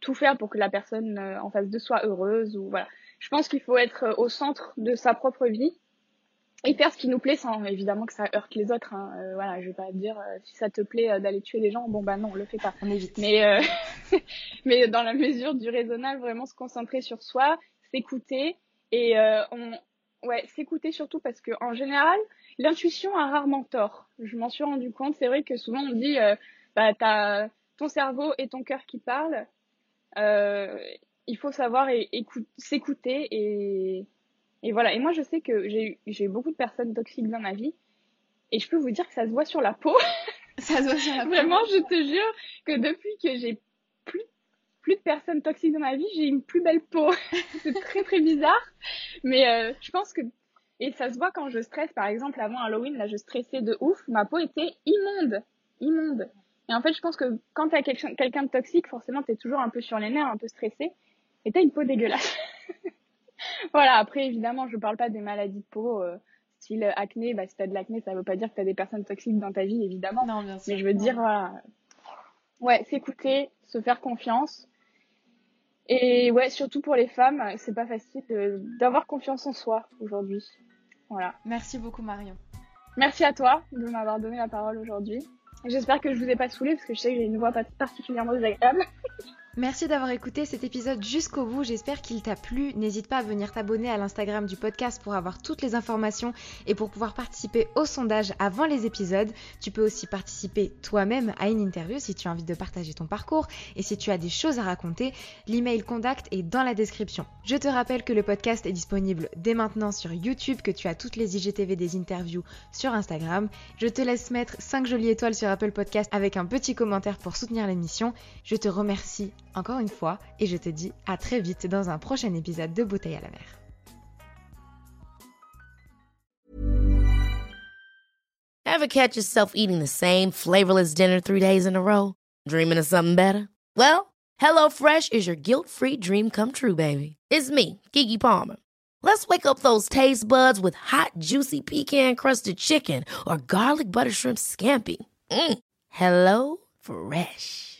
tout faire pour que la personne euh, en face de soit heureuse ou voilà. Je pense qu'il faut être euh, au centre de sa propre vie et faire ce qui nous plaît sans évidemment que ça heurte les autres. Hein. Euh, voilà, je vais pas dire si ça te plaît d'aller tuer des gens, bon bah non, on le fait pas.
On évite.
Mais (laughs) mais dans la mesure du raisonnable, vraiment se concentrer sur soi, s'écouter et on ouais s'écouter surtout parce que en général l'intuition a rarement tort. Je m'en suis rendu compte. C'est vrai que souvent on dit, euh, bah, t'as ton cerveau et ton cœur qui parlent. Euh, il faut savoir s'écouter et, et voilà. Et moi, je sais que j'ai eu beaucoup de personnes toxiques dans ma vie. Et je peux vous dire que ça se voit sur la peau. (laughs)
ça se voit sur la peau.
Vraiment, je te jure que depuis que j'ai plus, plus de personnes toxiques dans ma vie, j'ai une plus belle peau. (laughs) c'est très très bizarre. Mais euh, je pense que et ça se voit quand je stresse, par exemple, avant Halloween, là, je stressais de ouf, ma peau était immonde. Immonde. Et en fait, je pense que quand t'as quelqu'un de toxique, forcément, t'es toujours un peu sur les nerfs, un peu stressé, et t'as une peau dégueulasse. (laughs) voilà, après, évidemment, je parle pas des maladies de peau, euh, style acné, bah, si t'as de l'acné, ça veut pas dire que t'as des personnes toxiques dans ta vie, évidemment.
Non, bien sûr.
Mais je veux dire, voilà. Ouais, s'écouter, se faire confiance. Et ouais, surtout pour les femmes, c'est pas facile d'avoir confiance en soi aujourd'hui. Voilà.
Merci beaucoup Marion.
Merci à toi de m'avoir donné la parole aujourd'hui. J'espère que je vous ai pas saoulé parce que je sais que j'ai une voix particulièrement désagréable. (laughs)
Merci d'avoir écouté cet épisode jusqu'au bout, j'espère qu'il t'a plu. N'hésite pas à venir t'abonner à l'Instagram du podcast pour avoir toutes les informations et pour pouvoir participer au sondage avant les épisodes. Tu peux aussi participer toi-même à une interview si tu as envie de partager ton parcours et si tu as des choses à raconter, l'email contact est dans la description. Je te rappelle que le podcast est disponible dès maintenant sur YouTube, que tu as toutes les IGTV des interviews sur Instagram. Je te laisse mettre 5 jolies étoiles sur Apple Podcast avec un petit commentaire pour soutenir l'émission. Je te remercie encore une fois et je te dis à très vite dans un prochain épisode de Bouteille à la mer.
Ever catch yourself eating the same flavorless dinner three days in a row? Dreaming of something better? Well, HelloFresh is your guilt-free dream come true, baby. It's me, Kiki Palmer. Let's wake up those taste buds with hot, juicy pecan-crusted chicken or garlic butter shrimp scampi. Mm. Hello Fresh.